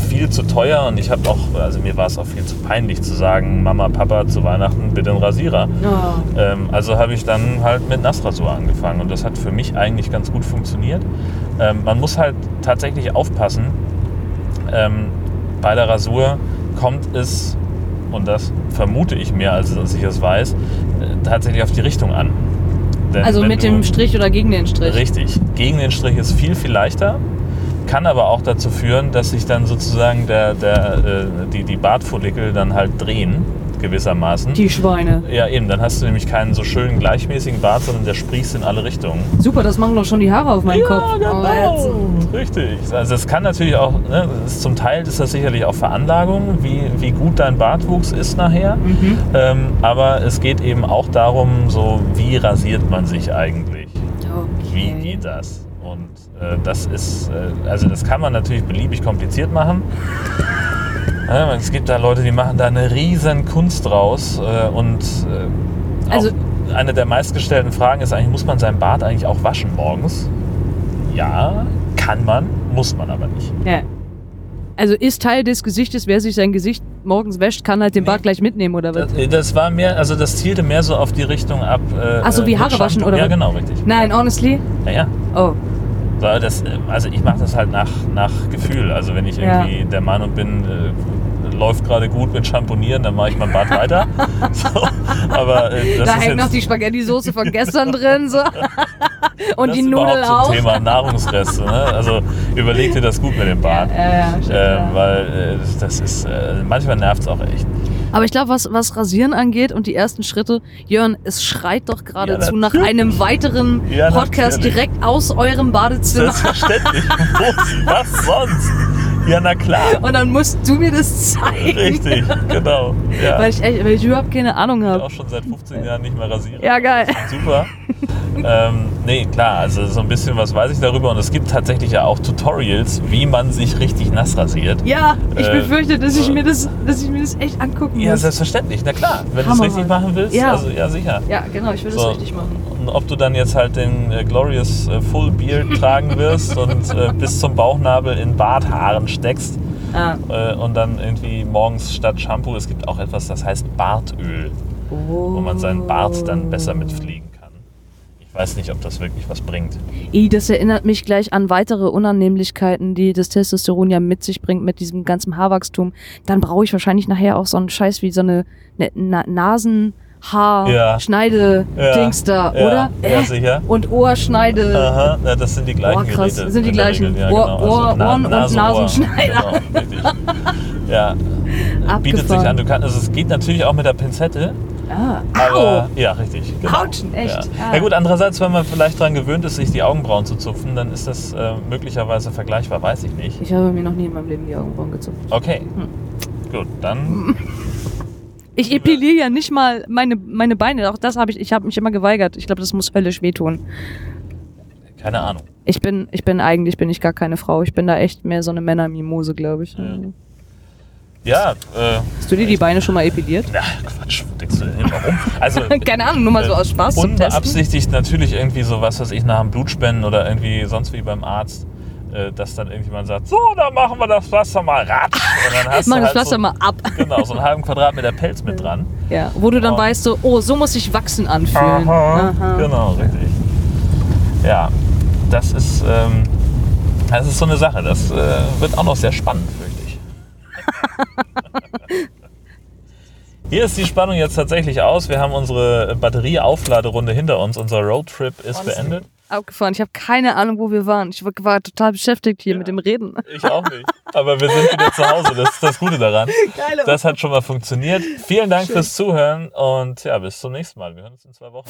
viel zu teuer und ich habe auch, also mir war es auch viel zu peinlich zu sagen, Mama, Papa, zu Weihnachten bitte einen Rasierer. Oh. Ähm, also habe ich dann halt mit Nassrasur angefangen und das hat für mich eigentlich ganz gut funktioniert. Ähm, man muss halt tatsächlich aufpassen. Ähm, bei der Rasur kommt es, und das vermute ich mehr, als dass ich es weiß, äh, tatsächlich auf die Richtung an. Denn Also mit du- dem Strich oder gegen den Strich? Richtig. Gegen den Strich ist viel, viel leichter. Kann aber auch dazu führen, dass sich dann sozusagen der, der, äh, die, die Bartfollikel dann halt drehen, gewissermaßen. Die Schweine. Ja, eben, dann hast du nämlich keinen so schönen gleichmäßigen Bart, sondern der sprießt in alle Richtungen. Super, das machen doch schon die Haare auf meinem Kopf. Oh, genau. Richtig. Also es kann natürlich auch, ne, ist, zum Teil ist das sicherlich auch Veranlagung, wie, wie gut dein Bartwuchs ist nachher. Mhm. Ähm, aber es geht eben auch darum, so wie rasiert man sich eigentlich? Wie Okay. geht das? Äh, das ist, äh, also das kann man natürlich beliebig kompliziert machen. (laughs) Es gibt da Leute, die machen da eine riesen Kunst draus. Äh, und Also- eine der meistgestellten Fragen ist eigentlich, muss man seinen Bart eigentlich auch waschen morgens? Ja, kann man, muss man aber nicht. Ja. Also ist Teil des Gesichtes, wer sich sein Gesicht morgens wäscht, kann halt den Bart gleich mitnehmen oder was? Das, das war mehr, also das zielte mehr so auf die Richtung ab. Äh, Ach so, wie Haare waschen oder Ja, genau, richtig. Nein, honestly? Ja, ja. Oh. Das, also ich mache das halt nach, nach Gefühl. Also wenn ich Ja. irgendwie der Meinung bin, äh, läuft gerade gut mit Shampoonieren, dann mache ich mein Bad weiter. (laughs) so, aber äh, da hängt noch die Spaghetti-Soße von gestern drin. So. (laughs) Und das die Nudeln auch. ein Thema Nahrungsreste. Ne? Also überleg dir das gut mit dem Bart. Ja, ja, stimmt, äh, ja. Weil das ist, äh, manchmal nervt es auch echt. Aber ich glaube, was, was Rasieren angeht und die ersten Schritte, Jörn, es schreit doch geradezu Ja, nach einem weiteren Ja, Podcast natürlich. direkt aus eurem Badezimmer. Selbstverständlich. Was sonst? Ja, na klar. Und dann musst du mir das zeigen. Richtig, genau. Ja. Weil ich, echt, weil ich überhaupt keine Ahnung ich habe. auch schon seit 15 Jahren nicht mehr rasieren. Ja, geil. Super. Ähm, nee, klar, also so ein bisschen was weiß ich darüber und es gibt tatsächlich ja auch Tutorials, wie man sich richtig nass rasiert. Ja, ich Äh, befürchte, dass ich, so. mir das, dass ich mir das echt angucken Ja, muss. selbstverständlich, na klar. Wenn du es richtig machen willst, Ja. also ja sicher. ja, genau, ich will das So. richtig machen. Und ob du dann jetzt halt den äh, Glorious äh, Full Beard (laughs) tragen wirst und äh, bis zum Bauchnabel in Barthaaren steckst Ah. äh, und dann irgendwie morgens statt Shampoo, es gibt auch etwas, das heißt Bartöl, wo man seinen Bart dann besser mitpflegen kann. Ich weiß nicht, ob das wirklich was bringt. I, das erinnert mich gleich an weitere Unannehmlichkeiten, die das Testosteron ja mit sich bringt, mit diesem ganzen Haarwachstum. Dann brauche ich wahrscheinlich nachher auch so einen Scheiß wie so eine, eine Na Nasenhaar, Ja. Schneide, Ja. Dings da, Ja, oder? ja, Äh, sicher. Und Ohrschneide. Aha, ja, das sind die gleichen Boah, krass, Geräte. sind die gleichen. Ja, Ohr- genau. Ohr- Na- Ohren- und Nase-Ohr. Nasenschneider. Genau. Ja, (laughs) bietet sich Abgefahren. an. Du kannst, also es geht natürlich auch mit der Pinzette, Ah, aber ja, richtig. Genau. Autsch, echt? Ja. Ah. ja gut, andererseits, wenn man vielleicht daran gewöhnt ist, sich die Augenbrauen zu zupfen, dann ist das äh, möglicherweise vergleichbar, weiß ich nicht. Ich habe mir noch nie in meinem Leben die Augenbrauen gezupft. Okay, Hm. gut, dann (laughs) Ich epiliere ja nicht mal meine, meine Beine. Auch das habe ich, ich habe mich immer geweigert. Ich glaube, das muss höllisch wehtun. keine Ahnung. Ich bin, ich bin eigentlich bin ich gar keine Frau. Ich bin da echt mehr so eine Männermimose, glaube ich. Ja. Ja, äh, Hast du dir die Beine schon mal epiliert? na, Quatsch, wo denkst du denn hin? Warum? Also, (laughs) Keine Ahnung, nur mal so äh, aus Spaß zum Testen. Unbeabsichtigt natürlich irgendwie so, was weiß ich, nach dem Blutspenden oder irgendwie sonst wie beim Arzt, äh, dass dann irgendjemand sagt, so, dann machen wir das Pflaster mal ratsch. (laughs) Und dann hast Mach du das halt Pflaster so, mal ab. (laughs) Genau, so einen halben Quadratmeter Pelz mit dran. Ja, wo du dann Oh. weißt, so, oh, so muss sich Wachsen anfühlen. Aha. Genau, richtig. Ja, das ist, ähm, das ist so eine Sache. Das äh, wird auch noch sehr spannend, ich. (laughs) Hier ist die Spannung jetzt tatsächlich aus. Wir haben unsere Batterieaufladerunde hinter uns. Unser Roadtrip ist beendet. Abgefahren. Ich habe keine Ahnung, wo wir waren. Ich war, total beschäftigt hier mit dem Reden. Ich auch nicht. Aber wir sind wieder zu Hause. Das ist das Gute daran. (laughs) Geile Das hat schon mal funktioniert. Vielen Dank fürs Zuhören und ja, bis zum nächsten Mal. Wir hören uns in zwei Wochen.